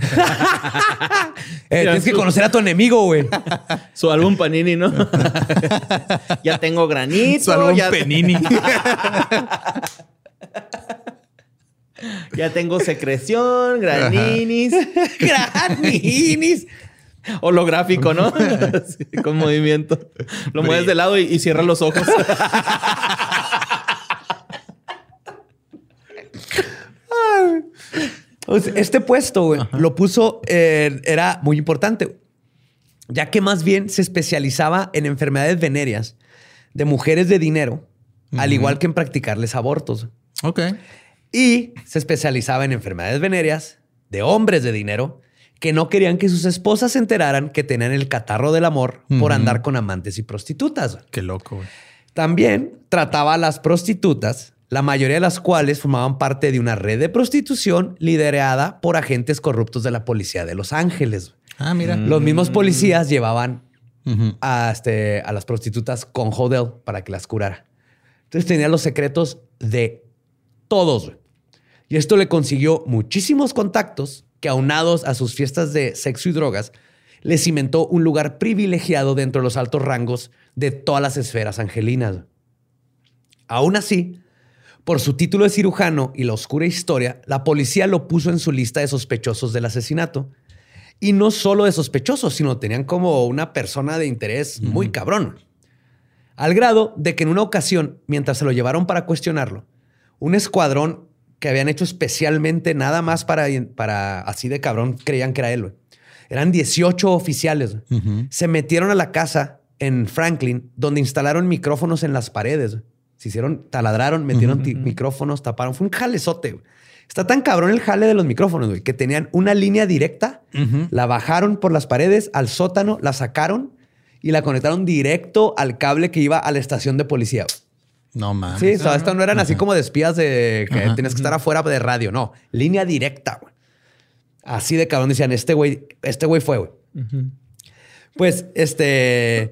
Eh, tienes que conocer a tu enemigo, güey. Su álbum Panini, ¿no? ya tengo granito. Su álbum ya, Penini. ya tengo secreción, graninis. Graninis. Holográfico, ¿no? Sí, con movimiento. Lo mueves de lado y, y cierra los ojos. Este puesto, güey, lo puso, eh, era muy importante, ya que más bien se especializaba en enfermedades venéreas de mujeres de dinero, al igual que en practicarles abortos. ok. Y se especializaba en enfermedades venéreas de hombres de dinero que no querían que sus esposas se enteraran que tenían el catarro del amor por andar con amantes y prostitutas. Qué loco, güey. También trataba a las prostitutas, la mayoría de las cuales formaban parte de una red de prostitución liderada por agentes corruptos de la policía de Los Ángeles. Ah, mira. Los mismos policías llevaban a, este, a las prostitutas con Hodel para que las curara. Entonces tenía los secretos de todos. güey. Y esto le consiguió muchísimos contactos que aunados a sus fiestas de sexo y drogas, le cimentó un lugar privilegiado dentro de los altos rangos de todas las esferas angelinas. Aún así, por su título de cirujano y la oscura historia, la policía lo puso en su lista de sospechosos del asesinato. Y no solo de sospechosos, sino tenían como una persona de interés muy cabrón. Al grado de que en una ocasión, mientras se lo llevaron para cuestionarlo, un escuadrón que habían hecho especialmente nada más para, para así de cabrón, creían que era él. Eran 18 oficiales. Se metieron a la casa en Franklin, donde instalaron micrófonos en las paredes. Se hicieron, taladraron, metieron ti- micrófonos, taparon. Fue un jalezote. Está tan cabrón el jale de los micrófonos, güey, que tenían una línea directa, la bajaron por las paredes al sótano, la sacaron y la conectaron directo al cable que iba a la estación de policía. güey. No mames. Sí, o sea, estas no eran así como de espías de que tenías que estar afuera de radio, no, línea directa, güey. Así de cabrón decían, este güey, este güey fue, güey. Pues, este,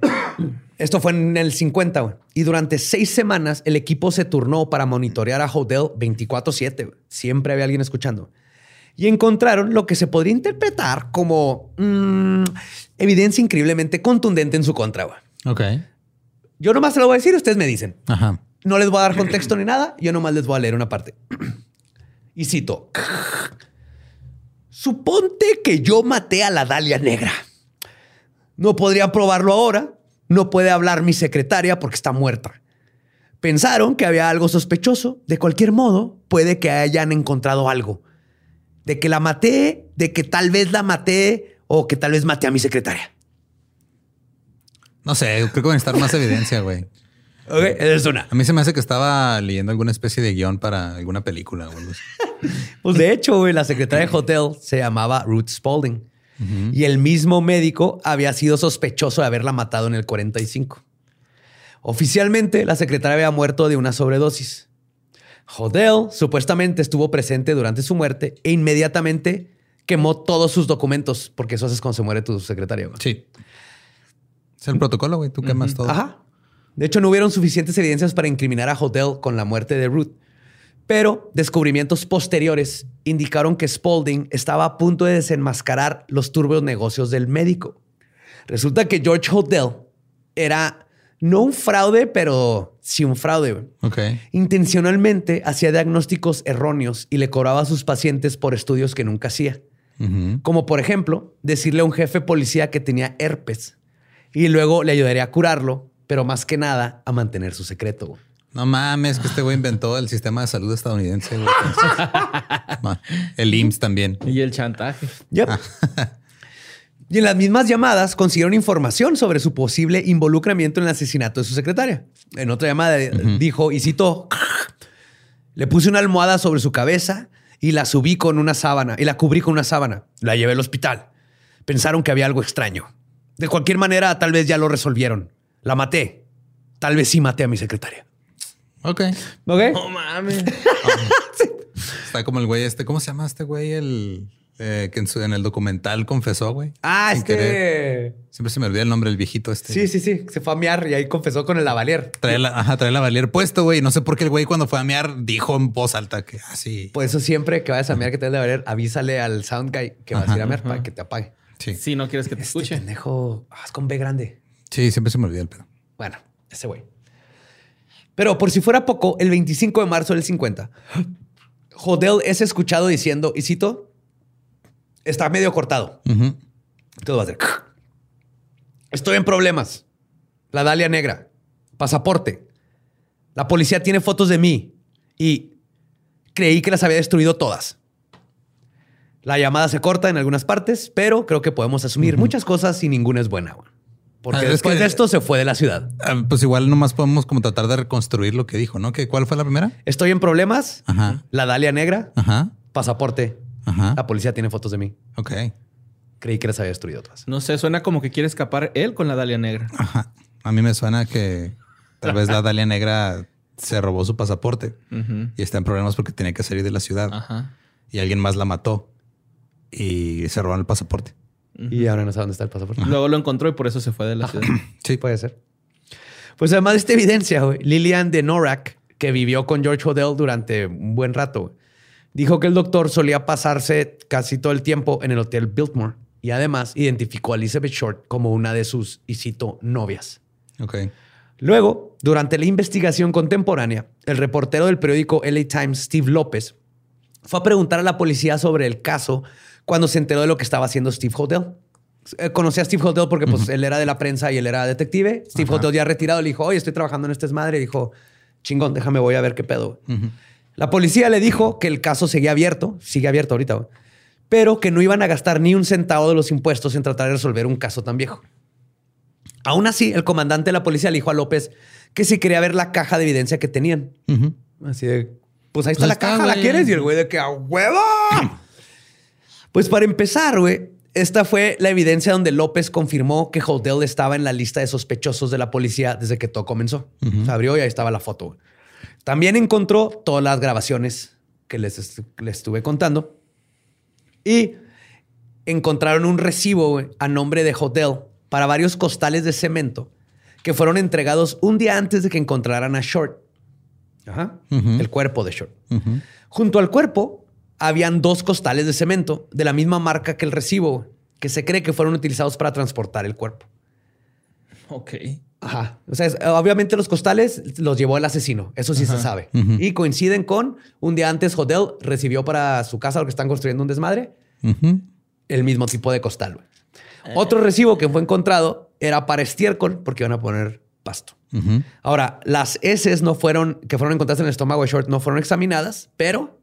esto fue en el 50, güey. Y durante seis semanas el equipo se turnó para monitorear a Hodel 24/7, güey. Siempre había alguien escuchando. Y encontraron lo que se podría interpretar como mm, evidencia increíblemente contundente en su contra, güey. Ok. Yo nomás se lo voy a decir, ustedes me dicen. Ajá. No les voy a dar contexto ni nada, yo nomás les voy a leer una parte. Y cito. Suponte que yo maté a la Dalia Negra. No podría probarlo ahora. No puede hablar mi secretaria porque está muerta. Pensaron que había algo sospechoso. De cualquier modo, puede que hayan encontrado algo. De que la maté, de que tal vez la maté o que tal vez maté a mi secretaria. No sé, creo que va a necesitar más evidencia, güey. Ok, esa es una. A mí se me hace que estaba leyendo alguna especie de guion para alguna película. o algo así. Pues de hecho, güey, la secretaria de hotel se llamaba Ruth Spalding. Y el mismo médico había sido sospechoso de haberla matado en el 45. Oficialmente, la secretaria había muerto de una sobredosis. Hodel supuestamente estuvo presente durante su muerte e inmediatamente quemó todos sus documentos, porque eso haces cuando se muere tu secretaria. güey. Sí. Es el protocolo, güey. Tú quemas todo. Ajá. De hecho, no hubieron suficientes evidencias para incriminar a Hodel con la muerte de Ruth. Pero descubrimientos posteriores indicaron que Spalding estaba a punto de desenmascarar los turbios negocios del médico. Resulta que George Hodel era no un fraude, pero sí un fraude. Intencionalmente hacía diagnósticos erróneos y le cobraba a sus pacientes por estudios que nunca hacía. Como por ejemplo, decirle a un jefe policía que tenía herpes y luego le ayudaría a curarlo, pero más que nada a mantener su secreto. güey. No mames, que este güey inventó el sistema de salud estadounidense. güey. El IMSS también. Y el chantaje. Yep. y en las mismas llamadas consiguieron información sobre su posible involucramiento en el asesinato de su secretaria. En otra llamada eh, dijo, y citó, le puse una almohada sobre su cabeza y la subí con una sábana y la cubrí con una sábana. La llevé al hospital. Pensaron que había algo extraño. De cualquier manera, tal vez ya lo resolvieron. La maté. Tal vez sí maté a mi secretaria. Ok. ¿Ok? No mames. Está como el güey este. ¿Cómo se llama este güey? El eh, que en, su- en el documental confesó, güey. Ah, Sin querer. este... Siempre se me olvida el nombre del viejito este. Sí, sí, sí. Se fue a mear y ahí confesó con el lavalier. Trae la, ajá, trae la valier puesto, güey. No sé por qué el güey cuando fue a mear dijo en voz alta que así. Por eso siempre que vayas a mear que te debe lavalier, avísale al sound guy que vas a ir a mear para que te apague. sí. Si no quieres que te Este escuche. pendejo ah, es con B grande. Sí, siempre se me olvida el pedo. Bueno, ese güey. Pero por si fuera poco, el 25 de marzo del 50, Hodel es escuchado diciendo, y cito, está medio cortado. Todo va a ser. Estoy en problemas. La Dalia Negra. Pasaporte. La policía tiene fotos de mí y creí que las había destruido todas. La llamada se corta en algunas partes, pero creo que podemos asumir muchas cosas y ninguna es buena. Porque Ah, es después que- de esto se fue de la ciudad. Ah, Pues igual nomás podemos como tratar de reconstruir lo que dijo, ¿no? ¿Que ¿Cuál fue la primera? Estoy en problemas. Ajá. La Dalia Negra. Ajá. Pasaporte. Ajá. La policía tiene fotos de mí. Ok. Creí que las había destruido todas. No sé, suena como que quiere escapar él con la Dalia Negra. Ajá. A mí me suena que tal vez la Dalia Negra se robó su pasaporte y está en problemas porque tenía que salir de la ciudad Ajá. y alguien más la mató y se robaron el pasaporte. Y ahora no sé dónde está el pasaporte. Luego lo encontró y por eso se fue de la ciudad. Sí. Puede ser. Pues además de esta evidencia, Lillian de Norak, que vivió con George Hodel durante un buen rato, dijo que el doctor solía pasarse casi todo el tiempo en el hotel Biltmore y además identificó a Elizabeth Short como una de sus, y cito, novias. Ok. Luego, durante la investigación contemporánea, el reportero del periódico LA Times, Steve López, fue a preguntar a la policía sobre el caso cuando se enteró de lo que estaba haciendo Steve Hodel. Eh, Conocí a Steve Hodel porque pues, él era de la prensa y él era detective. Steve Ajá. Hodel ya retirado le dijo, oye, estoy trabajando en este desmadre. Y dijo, chingón, déjame, voy a ver qué pedo. La policía le dijo que el caso seguía abierto, sigue abierto ahorita, pero que no iban a gastar ni un centavo de los impuestos en tratar de resolver un caso tan viejo. Aún así, el comandante de la policía le dijo a López que si quería ver la caja de evidencia que tenían. Así de, Pues ahí está Pues la está, caja, ¿la quieres? Y el güey de que a huevo. pues para empezar, güey, esta fue la evidencia donde López confirmó que Hodel estaba en la lista de sospechosos de la policía desde que todo comenzó. Se abrió y ahí estaba la foto. güey. También encontró todas las grabaciones que les, les estuve contando. Y encontraron un recibo güey, a nombre de Hodel para varios costales de cemento que fueron entregados un día antes de que encontraran a Short. Ajá. El cuerpo de Short. Junto al cuerpo habían dos costales de cemento de la misma marca que el recibo, que se cree que fueron utilizados para transportar el cuerpo. Ok. Ajá. O sea, es- obviamente los costales los llevó el asesino. Eso sí se sabe. Y coinciden con un día antes, Hodel recibió para su casa lo que están construyendo un desmadre, el mismo tipo de costal. güey. Otro recibo que fue encontrado era para estiércol porque iban a poner pasto. Ahora, las heces no fueron, que fueron encontradas en el estómago de Short no fueron examinadas, pero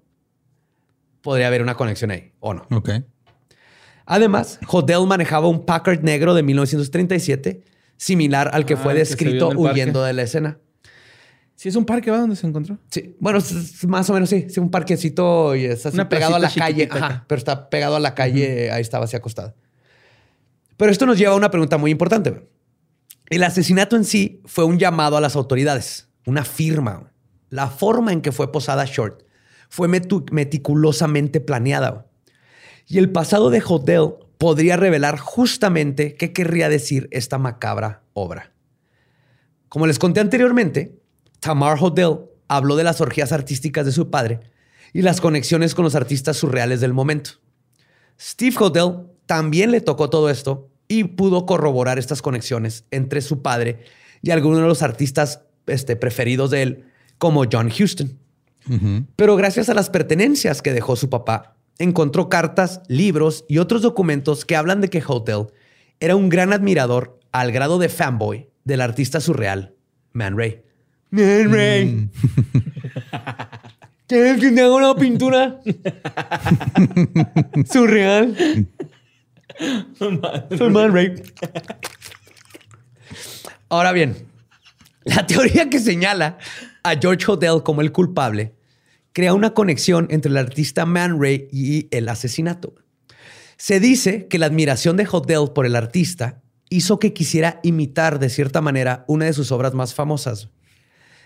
podría haber una conexión ahí, ¿o no? Ok. Además, Hodel manejaba un Packard negro de 1937, similar al que Ah, fue descrito huyendo de la escena. Sí, es un parque, ¿va? ¿Dónde se encontró? Sí, bueno, es- más o menos sí, sí, un parquecito y es así pegado a la calle, ajá, pero está pegado a la calle, ahí estaba así acostado. Pero esto nos lleva a una pregunta muy importante. El asesinato en sí fue un llamado a las autoridades, una firma. La forma en que fue posada Short fue meticulosamente planeada. Y el pasado de Hodel podría revelar justamente qué querría decir esta macabra obra. Como les conté anteriormente, Tamar Hodel habló de las orgías artísticas de su padre y las conexiones con los artistas surreales del momento. Steve Hodel también le tocó todo esto y pudo corroborar estas conexiones entre su padre y algunos de los artistas este, preferidos de él, como John Huston. Pero gracias a las pertenencias que dejó su papá, encontró cartas, libros y otros documentos que hablan de que Hotel era un gran admirador al grado de fanboy del artista surreal Man Ray. Man Ray. ¿Quieres que te haga una pintura surreal? Soy Man Ray. Ahora bien, la teoría que señala a George Hodel como el culpable crea una conexión entre el artista Man Ray y el asesinato. Se dice que la admiración de Hodel por el artista hizo que quisiera imitar de cierta manera una de sus obras más famosas,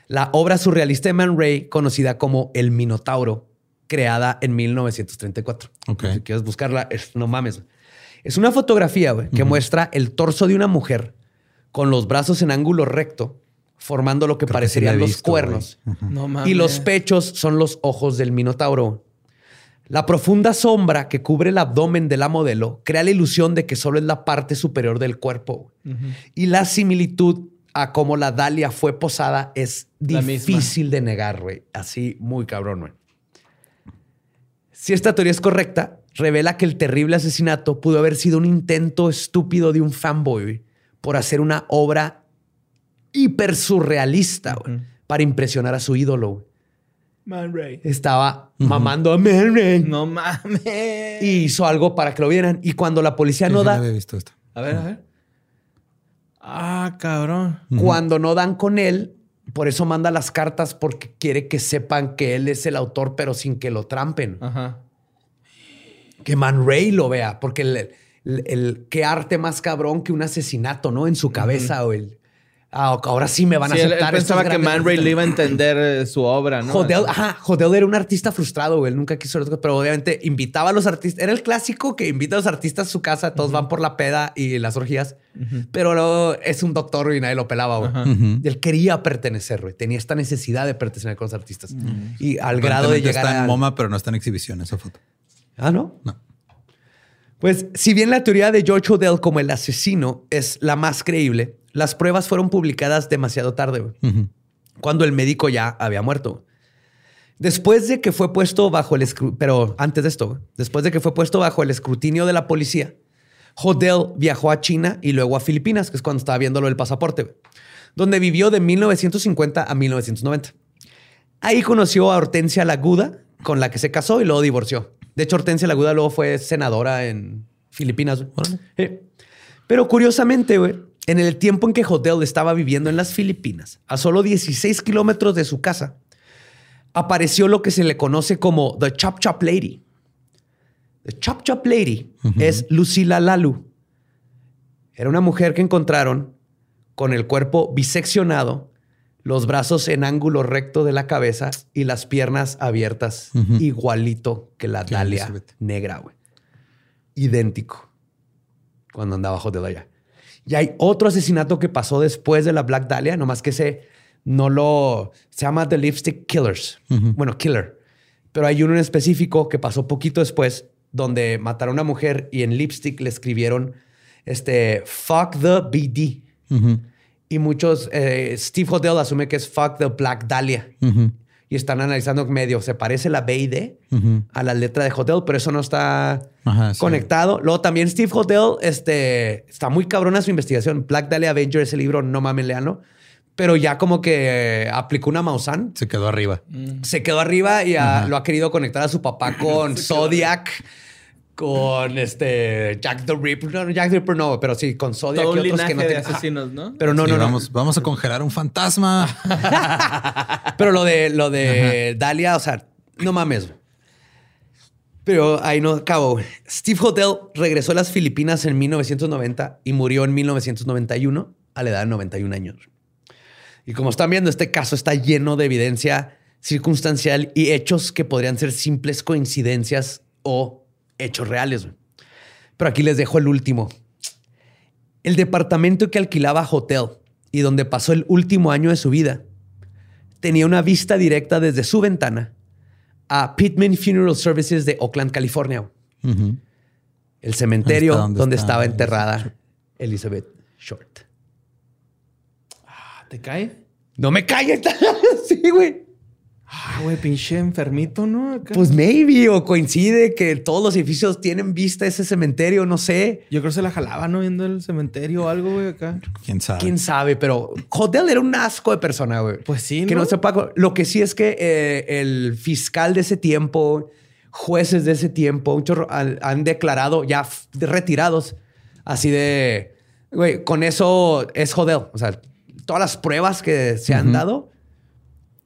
la obra surrealista de Man Ray conocida como El Minotauro, creada en 1934. Ok. Si quieres buscarla, es- no mames. Es una fotografía que muestra el torso de una mujer con los brazos en ángulo recto, formando lo que Creo que sí la parecerían los visto, cuernos. No mames. Y los pechos son los ojos del Minotauro. La profunda sombra que cubre el abdomen de la modelo crea la ilusión de que solo es la parte superior del cuerpo. Y la similitud a cómo la Dalia fue posada es difícil de negar, güey. Así, muy cabrón, güey. Si esta teoría es correcta, revela que el terrible asesinato pudo haber sido un intento estúpido de un fanboy por hacer una obra hiper surrealista güey, para impresionar a su ídolo. güey. Man Ray. Estaba mamando a Man Ray No mames. y hizo algo para que lo vieran. Y cuando la policía no da, había visto esto. A ver, a ver. Ah, cabrón. cuando no dan con él, por eso manda las cartas porque quiere que sepan que él es el autor, pero sin que lo trampen. Ajá. que Man Ray lo vea, porque el, el- el- qué arte más cabrón que un asesinato, ¿no? En su cabeza o el ah, ahora sí me van a Sí, él, él aceptar. estos pensaba que Man Ray le iba a entender eh, su obra, ¿no? Hodel, ajá, Hodel era un artista frustrado, güey. Él nunca quiso, pero obviamente invitaba a los artistas. Era el clásico que invita a los artistas a su casa, todos van por la peda y las orgías, pero luego es un doctor y nadie lo pelaba, güey. Él quería pertenecer, güey. Tenía esta necesidad de pertenecer con los artistas. Y al grado de llegar está a... en MoMA, pero no está en exhibición esa foto. Ah, ¿no? No. Pues, si bien la teoría de George Odell como el asesino es la más creíble, las pruebas fueron publicadas demasiado tarde, cuando el médico ya había muerto. Después de que fue puesto bajo el escrutinio, pero antes de esto, después de que fue puesto bajo el escrutinio de la policía, Hodel viajó a China y luego a Filipinas, que es cuando estaba viendo lo del pasaporte, donde vivió de 1950 a 1990. Ahí conoció a Hortensia Laguda, con la que se casó y luego divorció. De hecho, Hortensia Laguda luego fue senadora en Filipinas. Sí. Pero curiosamente, güey, en el tiempo en que Hodel estaba viviendo en las Filipinas, a solo 16 kilómetros de su casa, apareció lo que se le conoce como The Chop Chop Lady. The Chop Chop Lady es Lucila Lalu. Era una mujer que encontraron con el cuerpo biseccionado, los brazos en ángulo recto de la cabeza y las piernas abiertas, igualito que la Dalia negra, güey. Idéntico. Cuando andaba de allá. Y hay otro asesinato que pasó después de la Black Dahlia, nomás que ese no lo... Se llama The Lipstick Killers. Bueno, Killer. Pero hay uno en específico que pasó poquito después, donde mataron a una mujer y en lipstick le escribieron este, fuck the BD. Y muchos, eh, Steve Hodel asume que es fuck the Black Dahlia. Y están analizando medio, se parece la B y D a la letra de Hodel, pero eso no está Ajá, sí. conectado. Luego también Steve Hodel, este, está muy cabrona su investigación. Black Dahlia Avenger, ese libro, no mames, leanlo. Pero ya como que aplicó una Maussan Se quedó arriba. se quedó arriba y lo ha querido conectar a su papá con Zodiac, con este Jack the Ripper. No, Jack the Ripper no, pero sí, con Zodiac Todo y otros que no tienen- asesinos, ¿no? Pero no, Sí, no, no. Vamos, vamos a congelar un fantasma. Pero lo de lo de Dalia, o sea, no mames. Pero ahí no acabo. güey. Steve Hodel regresó a las Filipinas en 1990 y murió en 1991 a la edad de 91 años. Y como están viendo, este caso está lleno de evidencia circunstancial y hechos que podrían ser simples coincidencias o hechos reales. güey. Pero aquí les dejo el último. El departamento que alquilaba Hotel y donde pasó el último año de su vida tenía una vista directa desde su ventana a Pittman Funeral Services de Oakland, California. El cementerio donde donde está estaba enterrada Elizabeth Short. Ah, ¿Te cae? No me calles. sí, güey. Ah, güey, pinche enfermito, ¿no? Acá. Pues maybe o coincide que todos los edificios tienen vista a ese cementerio, no sé. Yo creo que se la jalaba, ¿no? Viendo el cementerio o algo, güey, acá. ¿Quién sabe? Quién sabe, pero Hodel era un asco de persona, güey. Pues sí, Que ¿no? no sepa. Lo que sí es que eh, el fiscal de ese tiempo, jueces de ese tiempo, un chorro, han, han declarado ya retirados, así de, güey, con eso es Hodel. O sea, todas las pruebas que se han dado,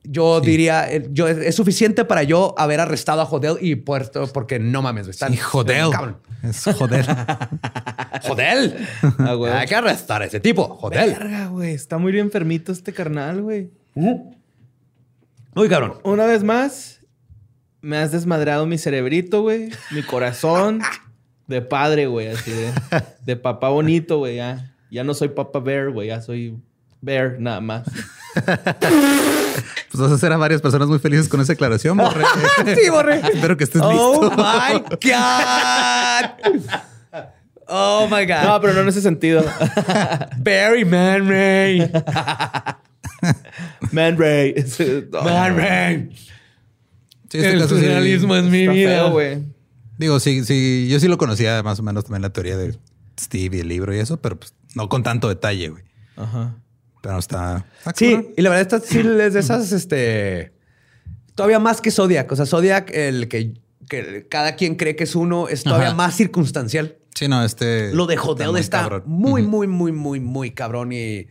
yo diría, eh, yo, es, es suficiente para yo haber arrestado a Hodel y puerto, porque no mames, güey, están Sí, joder. cabrón. Es joder. Hodel. Ah. Hay que arrestar a ese tipo, Hodel. Verga, güey. Está muy bien enfermito este carnal, güey. Muy cabrón. Una vez más, me has desmadrado mi cerebrito, güey. Mi corazón de padre, güey. Así de, de papá bonito, güey. Ya, ya no soy papá bear, güey. Ya soy bear nada más. Pues vas a hacer a varias personas muy felices con esa aclaración, Borre. Sí, Borre. Espero que estés Oh listo. my God. Oh my God. No, pero no en ese sentido. Barry Man Ray. Man Ray. Man Ray. Sí, este El caso sí- surrealismo es mi vida. güey. Digo, sí, sí, yo sí lo conocía más o menos también la teoría de Steve y el libro y eso, pero pues no con tanto detalle, güey. Ajá. Pero está. está Sí, y la verdad, esta sí es de esas, este. Todavía más que Zodiac. O sea, Zodiac, el que, que cada quien cree que es uno, es todavía Ajá. más circunstancial. Sí, no, este. Lo de Jodeo está cabrón. muy, muy, muy, muy, muy cabrón y,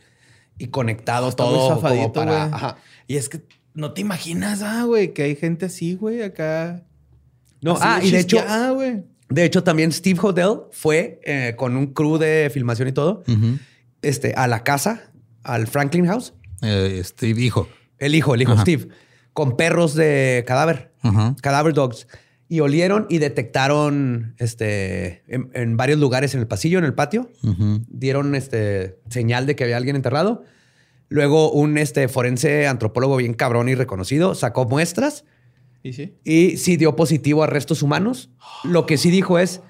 y conectado Está todo. muy como para- ajá. Y es que no te imaginas, ah, güey, que hay gente así, güey, acá. No, Así ah, y de hecho, chisqueada, güey. De hecho, también Steve Hodel fue eh, con un crew de filmación y todo este, a la casa, al Franklin House. Eh, Steve, hijo. El hijo, el hijo Ajá. Steve, con perros de cadáver, Ajá. cadáver dogs. Y olieron y detectaron este, en, en varios lugares en el pasillo, en el patio. Dieron este, señal de que había alguien enterrado. Luego un este, forense antropólogo bien cabrón y reconocido sacó muestras ¿Y sí? y sí dio positivo a restos humanos. Lo que sí dijo es,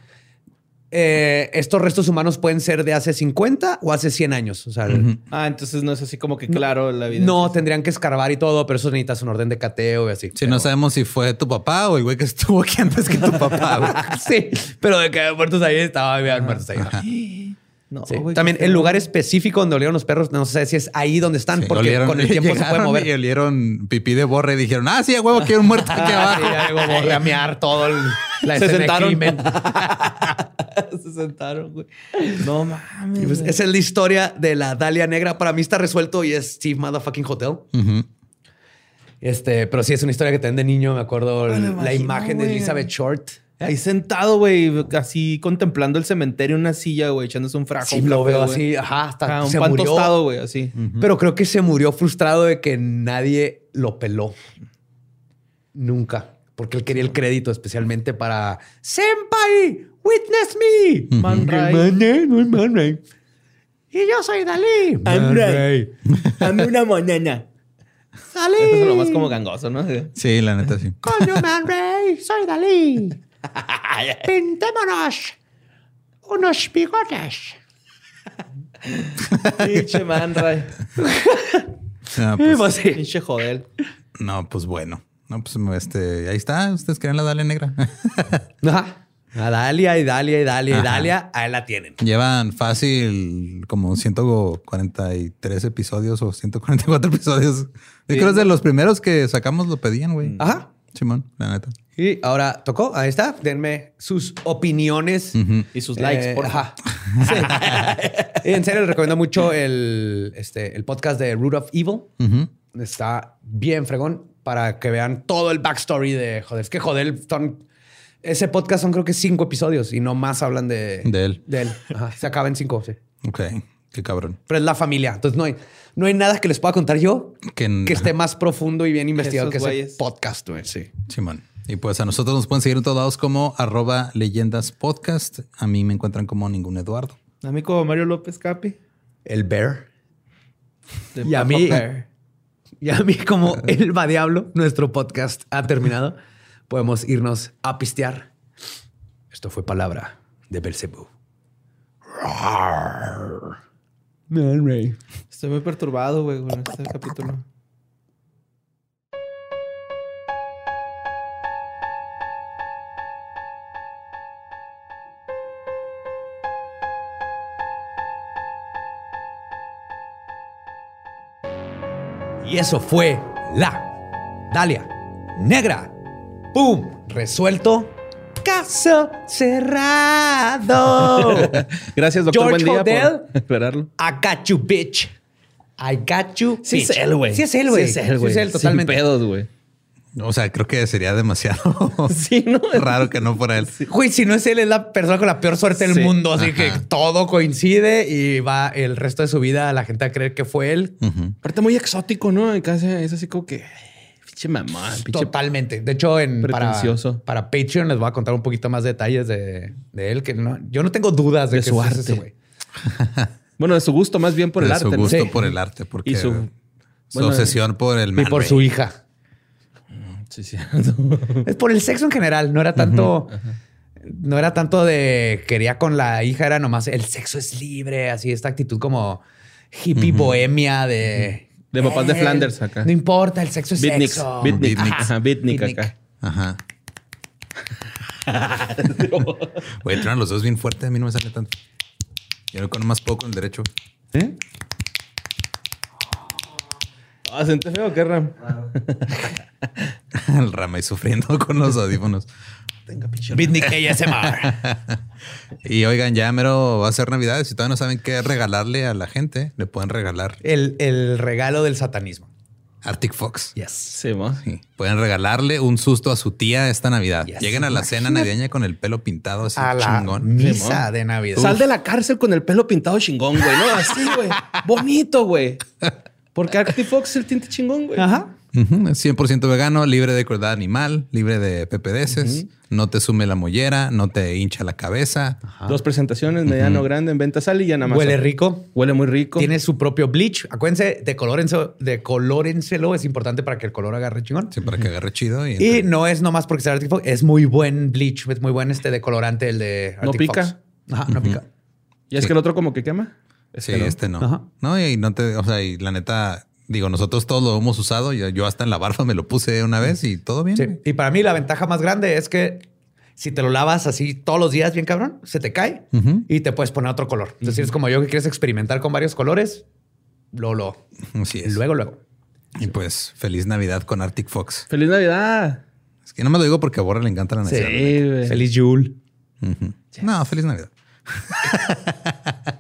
eh, estos restos humanos pueden ser de hace 50 o hace 100 años. O sea, Ah, entonces no es así como que claro la vida. no tendrían que escarbar y todo, pero eso necesitas un orden de cateo y así. Sí, no sabemos si fue tu papá o el güey que estuvo aquí antes que tu papá, güey. sí, pero de que había muertos ahí, estaba había muertos ahí. No, Sí. güey, También el lugar específico donde olieron los perros, no sé si es ahí donde están, Sí, porque olieron- con el tiempo se puede mover. Y olieron pipí de borre y dijeron, ah, sí, a huevo, quiero un muerto aquí abajo. Sí, voy a mear todo el, la Se escena de sentaron. crimen. Se sentaron, güey. No mames. Pues, esa es la historia de la Dalia Negra. Para mí está resuelto y es Steve Motherfucking Hotel. Este, pero sí es una historia que también de niño me acuerdo me la imagino, imagen de. Elizabeth Short. Ahí sentado, güey, así contemplando el cementerio en una silla, güey, echándose un frajo. Sí, un lo café, veo así, ajá, hasta Ajá, un se pan murió. tostado, güey, así. Pero creo que se murió frustrado de que nadie lo peló. Nunca. Porque él quería el crédito especialmente para Senpai, witness me. Man Ray. Man Ray, no es Man Ray. Y yo soy Dalí. Man Ray. Dame una monena. Dalí. Eso es lo más como gangoso, ¿no? Sí, la neta sí. Coño, Man Ray, soy Dalí. Pintémonos unos bigotes. Pinche man, Ray. No, pues, Pues sí. Pinche joder. no, pues bueno. No, pues este, ahí está. Ustedes quieren la Dalia Negra. Ajá. A Dalia y Dalia y Dalia y. Dalia, ahí la tienen. Llevan fácil como 143 episodios o 144 episodios. Yo creo que es de los primeros que sacamos lo pedían, güey. Ajá. Simón, la neta. Y ahora tocó, ahí está. Denme sus opiniones. Y sus likes, Eh, por ajá. Sí. En serio, les recomiendo mucho el, este, el podcast de Root of Evil. Está bien fregón para que vean todo el backstory de Joder. Es que Joder son. Ese podcast son creo que cinco episodios y no más hablan de, De él. De él. Ajá. Se acaba en cinco, sí. Ok, qué cabrón. Pero es la familia. Entonces no hay, no hay nada que les pueda contar yo Que, que esté más profundo y bien investigado Esos que ese podcast, güey. Sí. Simón. Y pues a nosotros nos pueden seguir en todos lados como arroba leyendas podcast. A mí me encuentran como ningún Eduardo. A mí como Mario López Capi. El Bear. Y a mí- Bear. Y a mí, como el va diablo, nuestro podcast ha terminado. Podemos irnos a pistear. Esto fue palabra de Belcebú. Estoy muy perturbado, güey, con este capítulo. Y eso fue la Dalia Negra. ¡Pum! Resuelto. Caso cerrado. Gracias, doctor George Buen Día, Hodel. por esperarlo. I got you, bitch. I got you. Sí es bitch. él, güey. Sí es él, güey. Sí es él, güey. Sí es él, totalmente. Sin pedos, güey. O sea, creo que sería demasiado Sí, ¿no? raro que no fuera él. Güey, si no es él, es la persona con la peor suerte del Sí. mundo. Así Ajá. que todo coincide y va el resto de su vida la gente a creer que fue él. Aparte muy exótico, ¿no? En casa es así como que... Pinche mamá. Totalmente. De hecho, en, para, para Patreon les voy a contar un poquito más detalles de, de él, que no, yo no tengo dudas de, De que su arte. ese güey. Bueno, de su gusto más bien por el de arte. su ¿no? gusto Sí. por el arte, porque Y su, su- bueno, obsesión por el Y Man por Ray. su hija. Sí. Es por el sexo en general. No era tanto. No era tanto de quería con la hija, era nomás el sexo es libre, así esta actitud como hippie bohemia de. De papás de "Eh, Flanders acá. No importa, el sexo es Beatniks. sexo. Beatnik. Beatniks. Ajá, Beatnik Beatnik. acá. Ajá. Güey, los dos bien fuerte. A mí no me sale tanto. Yo no con más poco en el derecho. Ah, ¿sente feo o qué, Ram? El rama y sufriendo con los audífonos. Beatnik ASMR. Y oigan, ya mero va a ser Navidad. Si todavía no saben qué regalarle a la gente, le pueden regalar el, el regalo del satanismo. Arctic Fox. Yes. Sí, ¿no? Sí. Pueden regalarle un susto a su tía esta Navidad. Yes. Lleguen a la cena navideña con el pelo pintado así A la chingón. misa de Navidad. Sal de la cárcel con el pelo pintado chingón, güey. No, así, güey. Bonito, güey. Porque Arctic Fox es el tinte chingón, güey. Ajá. Ujú, es 100% vegano, libre de crueldad animal, libre de PPDs, no te sume la mollera, no te hincha la cabeza. Dos presentaciones, mediano, grande, en venta sal y ya nada más. Huele rico. Huele muy rico. Tiene su propio bleach. Acuérdense, decolórense, decolórenselo. Es importante para que el color agarre chingón. Sí, para que agarre chido. Y, Y no es nomás porque sea Arctic Fox, es muy buen bleach, es muy buen este decolorante el de No Arctic pica. Fox. Ajá, no pica. Y es que el otro como que quema. Sí, no. este no. Ajá. No, y no te, o sea, y la neta, digo, nosotros todos lo hemos usado. Yo, yo hasta en la barba me lo puse una vez y todo bien. Sí. Y para mí la ventaja más grande es que si te lo lavas así todos los días bien cabrón, se te cae y te puedes poner otro color. Entonces, si eres como yo que quieres experimentar con varios colores, lo, lo, Así es. luego, luego. Y pues, feliz Navidad con Arctic Fox. ¡Feliz Navidad! Es que no me lo digo porque a Borra le encanta la Navidad. Sí. Feliz Yule. No, feliz Navidad.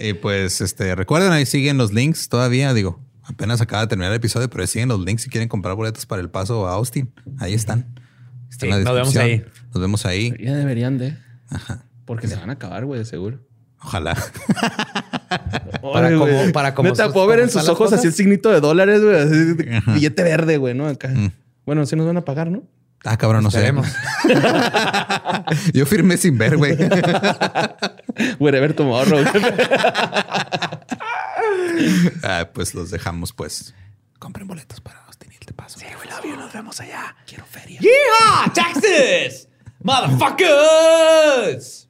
y pues, este, recuerden, ahí siguen los links todavía. Digo, Apenas acaba de terminar el episodio, pero siguen los links si quieren comprar boletos para el paso a Austin. Ahí están. Está Sí, en la nos vemos descripción. Nos vemos ahí. Ya deberían de. Porque se van a acabar, güey, de seguro. Ojalá. Para Ay, como- para como sus- puedo ver en sus ojos cosas. así el signito de dólares, güey. así de- Ajá. billete verde, güey, ¿no? Acá. Mm. Bueno, sí nos van a pagar, ¿no? Ah, cabrón, no sé. Esperemos. Yo firmé sin ver, güey. Wherever tomorrow. Ah, pues los dejamos, pues. Compren boletos para Austin te paso. Nos vemos allá. Quiero feria. ¡Yeehaw! ¡Texas! ¡Motherfuckers!